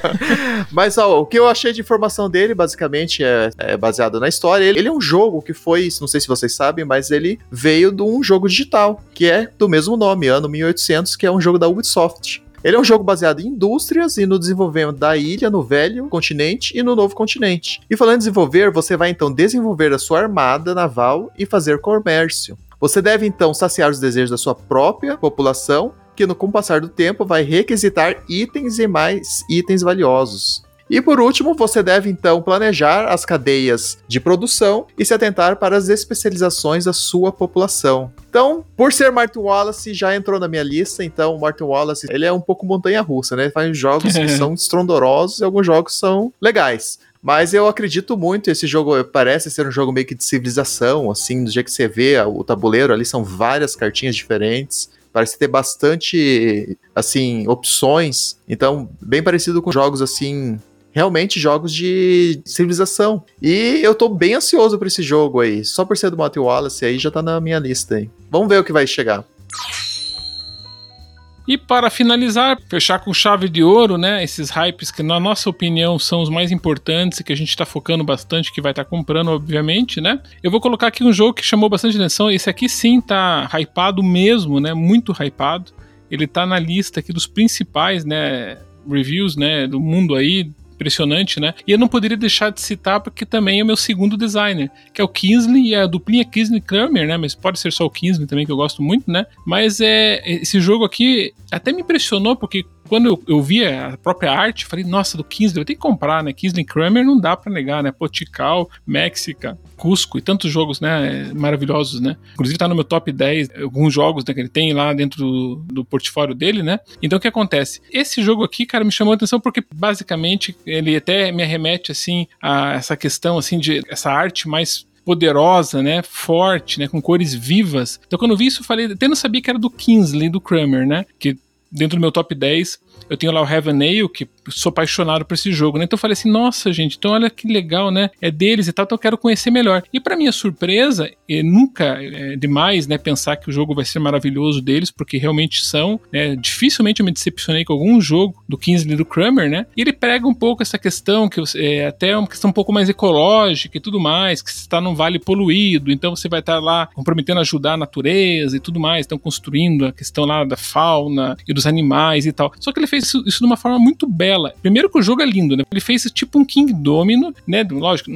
Mas ó, o que eu achei de informação dele, basicamente, é, é, baseado na história. Ele, ele é um jogo que foi, não sei se vocês sabem, mas ele veio de um jogo digital, que é do mesmo nome, ano 1800, que é um jogo da Ubisoft. Ele é um jogo baseado em indústrias e no desenvolvimento da ilha no velho continente e no novo continente. E falando em desenvolver, você vai então desenvolver a sua armada naval e fazer comércio. Você deve então saciar os desejos da sua própria população, que no com o passar do tempo vai requisitar itens e mais itens valiosos. E por último, você deve então planejar as cadeias de produção e se atentar para as especializações da sua população. Então, por ser Martin Wallace, já entrou na minha lista, então Martin Wallace, ele é um pouco montanha-russa, né? Ele faz jogos que são estrondorosos e alguns jogos são legais. Mas eu acredito muito, esse jogo parece ser um jogo meio que de civilização, assim, do jeito que você vê o tabuleiro ali, são várias cartinhas diferentes. Parece ter bastante, assim, opções. Então, bem parecido com jogos, assim, realmente jogos de civilização. E eu tô bem ansioso por esse jogo aí. Só por ser do Martin Wallace aí já tá na minha lista aí. Vamos ver o que vai chegar. E para finalizar, fechar com chave de ouro, né? Esses hypes que, na nossa opinião, são os mais importantes e que a gente está focando bastante, que vai estar tá comprando, obviamente, né? Eu vou colocar aqui um jogo que chamou bastante atenção. Esse aqui sim tá hypado mesmo, né? Muito hypado. Ele tá na lista aqui dos principais, né? Reviews, né? Do mundo aí, impressionante, né? E eu não poderia deixar de citar porque também é o meu segundo designer, que é o Kingsley e a duplinha Kingsley Kramer, né? Mas pode ser só o Kingsley também, que eu gosto muito, né? Mas é esse jogo aqui até me impressionou porque quando eu, eu vi a própria arte, falei, nossa, do Kingsley, eu tenho que comprar, né? Kingsley Kramer não dá para negar, né? Potical, Méxica, Cusco e tantos jogos, né? Maravilhosos, né? Inclusive tá no meu top 10, alguns jogos né, que ele tem lá dentro do, do portfólio dele, né? Então o que acontece? Esse jogo aqui, cara, me chamou a atenção porque basicamente ele até me arremete, assim, a essa questão, assim, de essa arte mais poderosa, né, forte, né, com cores vivas. Então quando eu vi isso, eu falei, até não sabia que era do Kingsley, do Kramer, né, que dentro do meu top 10 eu tenho lá o Heaven Ale, que sou apaixonado por esse jogo, né? Então eu falei assim, nossa, gente, então olha que legal, né? É deles e tal, então eu quero conhecer melhor. E para minha surpresa, nunca é demais, né, pensar que o jogo vai ser maravilhoso deles, porque realmente são, né? Dificilmente eu me decepcionei com algum jogo do Kingsley do Kramer, né? E ele prega um pouco essa questão, que é até uma questão um pouco mais ecológica e tudo mais, que você está num vale poluído, então você vai estar lá comprometendo a ajudar a natureza e tudo mais, estão construindo a questão lá da fauna e dos animais e tal. Só que ele fez isso, isso de uma forma muito bela. Primeiro que o jogo é lindo, né? Ele fez tipo um King Domino, né? Lógico,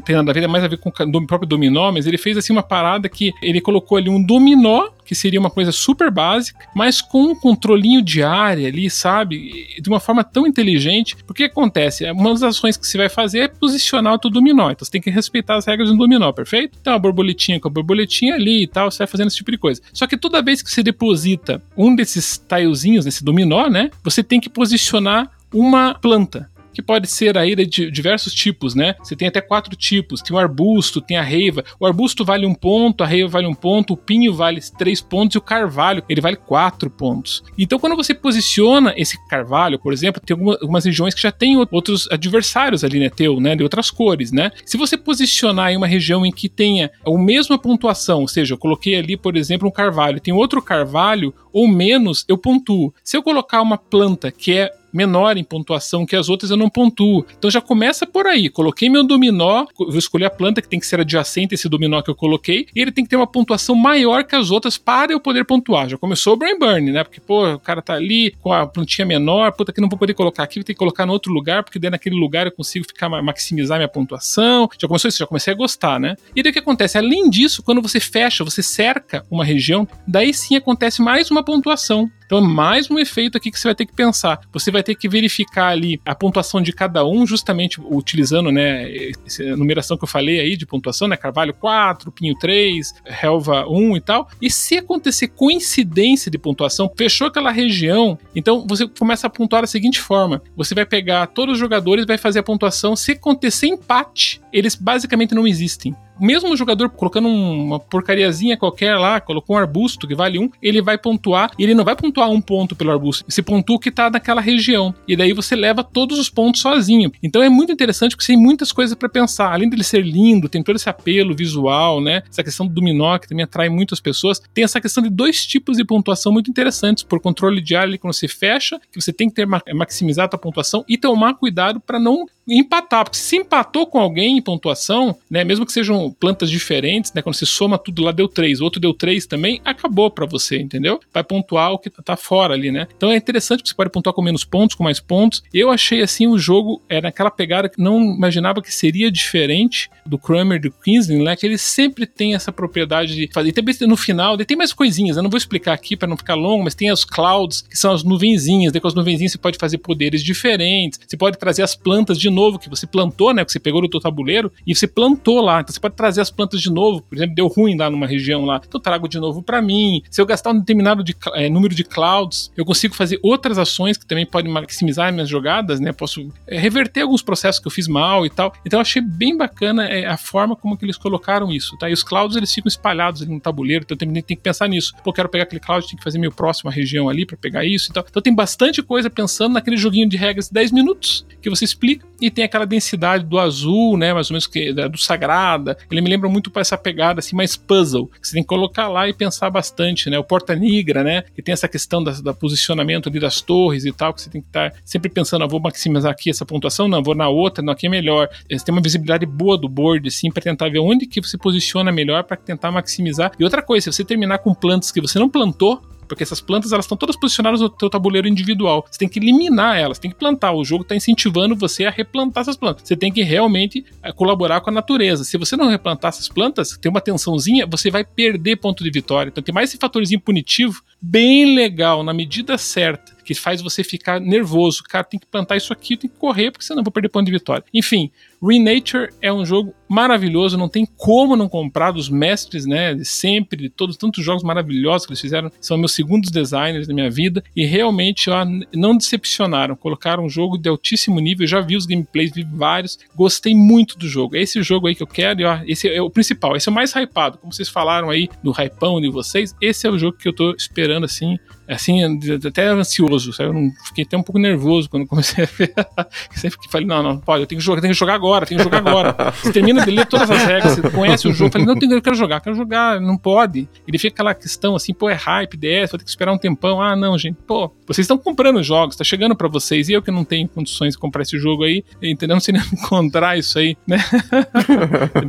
tem nada a ver, é mais a ver com o próprio dominó, mas ele fez assim uma parada que ele colocou ali um dominó que seria uma coisa super básica, mas com um controlinho de área ali, sabe? De uma forma tão inteligente. Porque acontece? Uma das ações que você vai fazer é posicionar o teu dominó. Então você tem que respeitar as regras do dominó, perfeito? Então a borboletinha com a borboletinha ali e tal, você vai fazendo esse tipo de coisa. Só que toda vez que você deposita um desses tilezinhos, desse dominó, né? Você tem que posicionar uma planta que pode ser aí de diversos tipos, né? Você tem até quatro tipos: tem o arbusto, tem a reiva. O arbusto vale um ponto, a reiva vale um ponto, o pinho vale três pontos e o carvalho ele vale quatro pontos. Então, quando você posiciona esse carvalho, por exemplo, tem algumas regiões que já tem outros adversários ali, né? Teu, né? De outras cores, né? Se você posicionar em uma região em que tenha a mesma pontuação, ou seja, eu coloquei ali, por exemplo, um carvalho, tem outro carvalho ou menos, eu pontuo. Se eu colocar uma planta que é menor em pontuação que as outras, eu não pontuo. Então já começa por aí. Coloquei meu dominó, vou escolher a planta que tem que ser adjacente a esse dominó que eu coloquei, e ele tem que ter uma pontuação maior que as outras para eu poder pontuar. Já começou o brain burn, né? Porque, pô, o cara tá ali com a plantinha menor, puta que não vou poder colocar aqui, vou ter que colocar no outro lugar, porque daí naquele lugar eu consigo ficar maximizar minha pontuação. Já começou isso, já comecei a gostar, né? E daí o que acontece? Além disso, quando você fecha, você cerca uma região, daí sim acontece mais uma pontuação. Então, é mais um efeito aqui que você vai ter que pensar. Você vai ter que verificar ali a pontuação de cada um, justamente utilizando, né, essa numeração que eu falei aí de pontuação, né, Carvalho 4, Pinho 3, Helva 1 e tal. E se acontecer coincidência de pontuação, fechou aquela região, então você começa a pontuar da seguinte forma: você vai pegar todos os jogadores, vai fazer a pontuação. Se acontecer empate, eles basicamente não existem mesmo jogador colocando uma porcariazinha qualquer lá, colocou um arbusto que vale um, ele vai pontuar e ele não vai pontuar um ponto pelo arbusto. Você pontua o que tá naquela região. E daí você leva todos os pontos sozinho. Então é muito interessante porque você tem muitas coisas para pensar. Além dele ser lindo, tem todo esse apelo visual, né? Essa questão do dominó que também atrai muitas pessoas. Tem essa questão de dois tipos de pontuação muito interessantes. Por controle de área, quando você fecha, que você tem que ter maximizar a pontuação e tomar cuidado para não empatar, porque se empatou com alguém em pontuação, né, mesmo que sejam plantas diferentes, né, quando você soma tudo lá deu 3, o outro deu 3 também, acabou para você, entendeu? Vai pontuar o que tá fora ali, né? Então é interessante que você pode pontuar com menos pontos, com mais pontos. Eu achei assim o jogo era aquela pegada que não imaginava que seria diferente do Kramer do Kingsland, né, que ele sempre tem essa propriedade de fazer. E também no final, tem mais coisinhas, eu não vou explicar aqui para não ficar longo, mas tem as clouds, que são as nuvenzinhas, daí com as nuvenzinhas você pode fazer poderes diferentes, você pode trazer as plantas de novo novo que você plantou, né? Que você pegou no teu tabuleiro e você plantou lá. Então você pode trazer as plantas de novo. Por exemplo, deu ruim lá numa região lá. Então eu trago de novo para mim. Se eu gastar um determinado de, é, número de clouds, eu consigo fazer outras ações que também podem maximizar minhas jogadas, né? Posso é, reverter alguns processos que eu fiz mal e tal. Então eu achei bem bacana é, a forma como que eles colocaram isso, tá? E os clouds eles ficam espalhados ali no tabuleiro, então também tem que pensar nisso. Pô, quero pegar aquele cloud, tem que fazer meu próximo região ali para pegar isso e tal. Então tem bastante coisa pensando naquele joguinho de regras de 10 minutos que você explica e tem aquela densidade do azul, né, mais ou menos que do sagrada. Ele me lembra muito para essa pegada assim mais puzzle, que você tem que colocar lá e pensar bastante, né? O porta nigra, né, que tem essa questão da, da posicionamento ali das torres e tal, que você tem que estar sempre pensando, ah, vou maximizar aqui essa pontuação, não, vou na outra, não, aqui é melhor. Você tem uma visibilidade boa do board assim para tentar ver onde que você posiciona melhor para tentar maximizar. E outra coisa, se você terminar com plantas que você não plantou, porque essas plantas elas estão todas posicionadas no teu tabuleiro individual. Você tem que eliminar elas, tem que plantar. O jogo está incentivando você a replantar essas plantas. Você tem que realmente é, colaborar com a natureza. Se você não replantar essas plantas, tem uma tensãozinha, você vai perder ponto de vitória. Então tem mais esse fatorzinho punitivo bem legal, na medida certa que faz você ficar nervoso. Cara, tem que plantar isso aqui, tem que correr, porque senão eu vou perder ponto de vitória. Enfim, Renature é um jogo maravilhoso, não tem como não comprar dos mestres, né, de sempre, de todos tantos jogos maravilhosos que eles fizeram, são meus segundos designers da minha vida e realmente ó, não decepcionaram, colocaram um jogo de altíssimo nível, já vi os gameplays, vi vários, gostei muito do jogo. É esse jogo aí que eu quero e ó, esse é o principal, esse é o mais hypado, como vocês falaram aí no hypão de vocês, esse é o jogo que eu tô esperando assim, assim, até ansioso sabe? Eu não, fiquei até um pouco nervoso quando comecei a ver. Sempre que falei, não, não, pode, eu tenho que jogar, tenho que jogar agora, tenho que jogar agora. Você termina de ler todas as regras, você conhece o jogo, eu falei, não, eu quero jogar, quero jogar, não pode. Ele fica aquela questão assim, pô, é hype, DS, vou ter que esperar um tempão. Ah, não, gente, pô, vocês estão comprando jogos, tá chegando para vocês, e eu que não tenho condições de comprar esse jogo aí, entendeu? Não sei nem encontrar isso aí, né?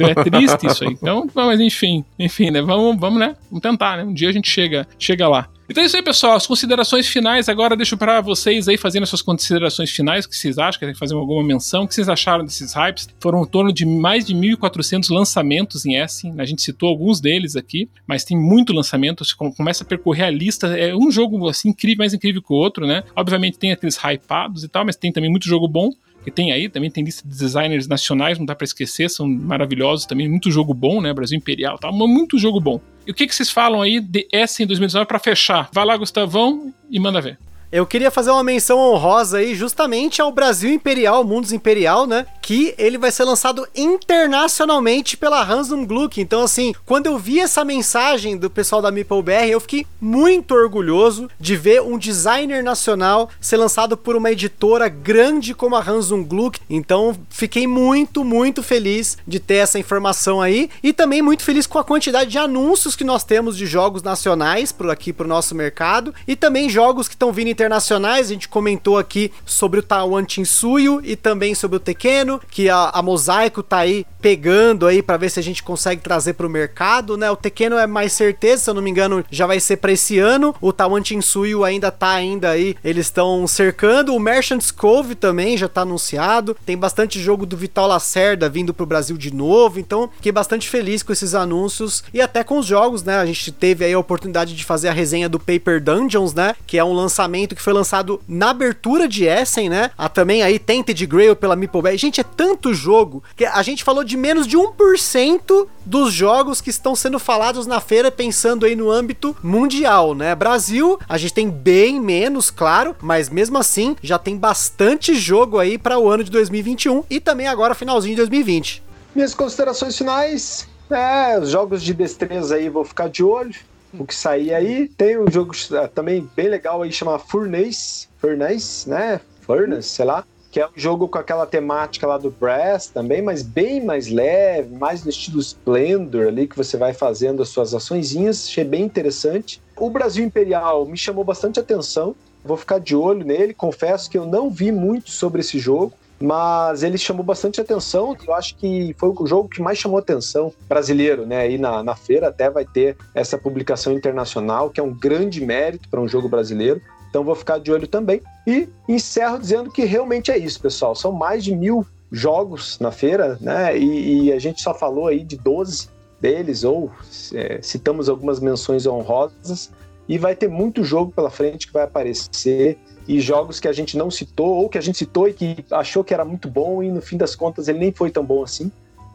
é triste isso aí. Então, mas enfim, enfim, né? Vamos, vamos, né? Vamos tentar, né? Um dia a gente chega, chega lá. Então é isso aí, pessoal. As considerações finais. Agora deixo para vocês aí fazendo as suas considerações finais. O que vocês acham? Querem fazer alguma menção? O que vocês acharam desses hypes? Foram em torno de mais de 1.400 lançamentos em Essen. A gente citou alguns deles aqui, mas tem muito lançamento. Você começa a percorrer a lista. É um jogo assim incrível, mais incrível que o outro, né? Obviamente tem aqueles hypados e tal, mas tem também muito jogo bom que tem aí, também tem lista de designers nacionais, não dá para esquecer, são maravilhosos também, muito jogo bom, né, Brasil Imperial, tá, muito jogo bom. E o que, que vocês falam aí de S em 2019 para fechar? Vai lá, Gustavão, e manda ver. Eu queria fazer uma menção honrosa aí justamente ao Brasil Imperial, Mundos Imperial, né? Que ele vai ser lançado internacionalmente pela Hansum Gluck. Então, assim, quando eu vi essa mensagem do pessoal da MeepleBR, eu fiquei muito orgulhoso de ver um designer nacional ser lançado por uma editora grande como a Hansum Gluck. Então, fiquei muito, muito feliz de ter essa informação aí e também muito feliz com a quantidade de anúncios que nós temos de jogos nacionais por aqui pro nosso mercado e também jogos que estão vindo internacionais, a gente comentou aqui sobre o Taiwan Tinsuyo e também sobre o Tequeno, que a, a Mosaico tá aí pegando aí para ver se a gente consegue trazer para o mercado, né? O Tequeno é mais certeza, se eu não me engano, já vai ser para esse ano. O Taiwan Tinsuyo ainda tá ainda aí, eles estão cercando. O Merchant's Cove também já tá anunciado. Tem bastante jogo do Vital Lacerda vindo pro Brasil de novo, então fiquei bastante feliz com esses anúncios e até com os jogos, né? A gente teve aí a oportunidade de fazer a resenha do Paper Dungeons, né? Que é um lançamento que foi lançado na abertura de Essen, né? A também aí Tainted Grail pela Meeple Gente, é tanto jogo que a gente falou de menos de 1% dos jogos que estão sendo falados na feira pensando aí no âmbito mundial, né? Brasil, a gente tem bem menos, claro, mas mesmo assim já tem bastante jogo aí para o ano de 2021 e também agora finalzinho de 2020. Minhas considerações finais, é, os jogos de destreza aí vou ficar de olho o que sair aí. Tem um jogo ah, também bem legal aí, chama Furnace, Furnace, né? Furnace, sei lá. Que é um jogo com aquela temática lá do Brass também, mas bem mais leve, mais no estilo Splendor ali, que você vai fazendo as suas açõezinhas. Achei bem interessante. O Brasil Imperial me chamou bastante atenção. Vou ficar de olho nele. Confesso que eu não vi muito sobre esse jogo mas ele chamou bastante atenção. Eu acho que foi o jogo que mais chamou atenção brasileiro, né? Aí na, na feira até vai ter essa publicação internacional, que é um grande mérito para um jogo brasileiro. Então vou ficar de olho também. E encerro dizendo que realmente é isso, pessoal. São mais de mil jogos na feira, né? E, e a gente só falou aí de 12 deles, ou é, citamos algumas menções honrosas. E vai ter muito jogo pela frente que vai aparecer e jogos que a gente não citou, ou que a gente citou e que achou que era muito bom, e no fim das contas ele nem foi tão bom assim.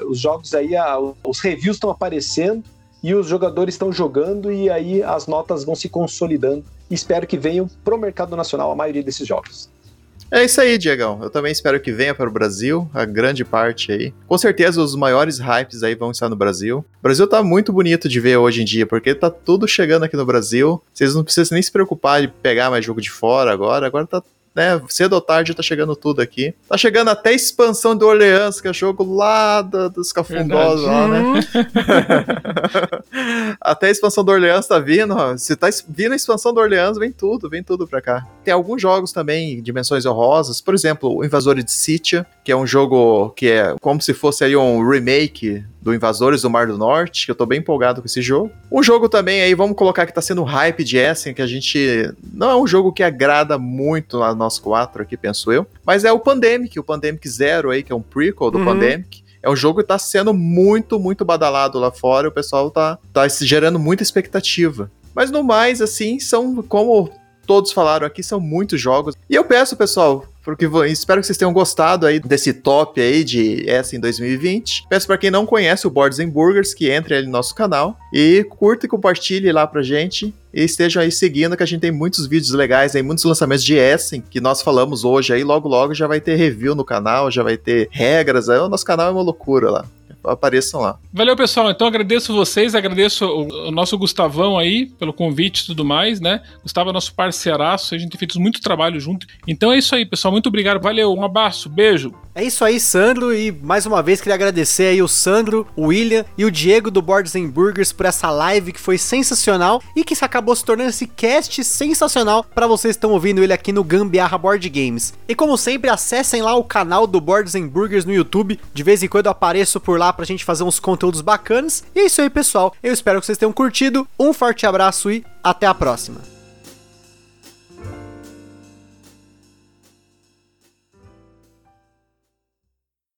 Os jogos aí, os reviews estão aparecendo e os jogadores estão jogando, e aí as notas vão se consolidando. Espero que venham para o mercado nacional a maioria desses jogos. É isso aí, Diegão. Eu também espero que venha para o Brasil, a grande parte aí. Com certeza os maiores hypes aí vão estar no Brasil. O Brasil tá muito bonito de ver hoje em dia, porque tá tudo chegando aqui no Brasil. Vocês não precisam nem se preocupar de pegar mais jogo de fora agora. Agora tá né? Cedo ou tarde tá chegando tudo aqui. Tá chegando até a expansão do Orleans, que é jogo lá do, dos cafundosos lá, né? Até a expansão do Orleans tá vindo, ó. Se tá vindo a expansão do Orleans, vem tudo, vem tudo pra cá. Tem alguns jogos também, dimensões honrosas, por exemplo, o Invasores de Sitia, que é um jogo que é como se fosse aí um remake do Invasores do Mar do Norte, que eu tô bem empolgado com esse jogo. Um jogo também aí, vamos colocar que tá sendo hype de Essen, que a gente. Não é um jogo que agrada muito a nós quatro aqui, penso eu. Mas é o Pandemic, o Pandemic Zero aí, que é um prequel do uhum. Pandemic. É um jogo que tá sendo muito, muito badalado lá fora. O pessoal tá, tá gerando muita expectativa. Mas no mais, assim, são como todos falaram aqui, são muitos jogos. E eu peço, pessoal, porque espero que vocês tenham gostado aí desse top aí de essa em 2020. Peço para quem não conhece o Boards and Burgers que entre aí no nosso canal e curta e compartilhe lá pra gente e estejam aí seguindo que a gente tem muitos vídeos legais aí, muitos lançamentos de Essen que nós falamos hoje aí, logo logo já vai ter review no canal, já vai ter regras, aí o nosso canal é uma loucura lá. Apareçam lá. Valeu, pessoal. Então agradeço vocês, agradeço o, o nosso Gustavão aí pelo convite e tudo mais, né? Gustavo é nosso parceiraço, a gente tem feito muito trabalho junto. Então é isso aí, pessoal. Muito obrigado. Valeu, um abraço, beijo. É isso aí, Sandro, e mais uma vez queria agradecer aí o Sandro, o William e o Diego do Boards and Burgers por essa live que foi sensacional e que acabou se tornando esse cast sensacional para vocês que estão ouvindo ele aqui no Gambiarra Board Games. E como sempre, acessem lá o canal do Boards and Burgers no YouTube. De vez em quando eu apareço por lá pra gente fazer uns conteúdos bacanas. E é isso aí, pessoal. Eu espero que vocês tenham curtido. Um forte abraço e até a próxima.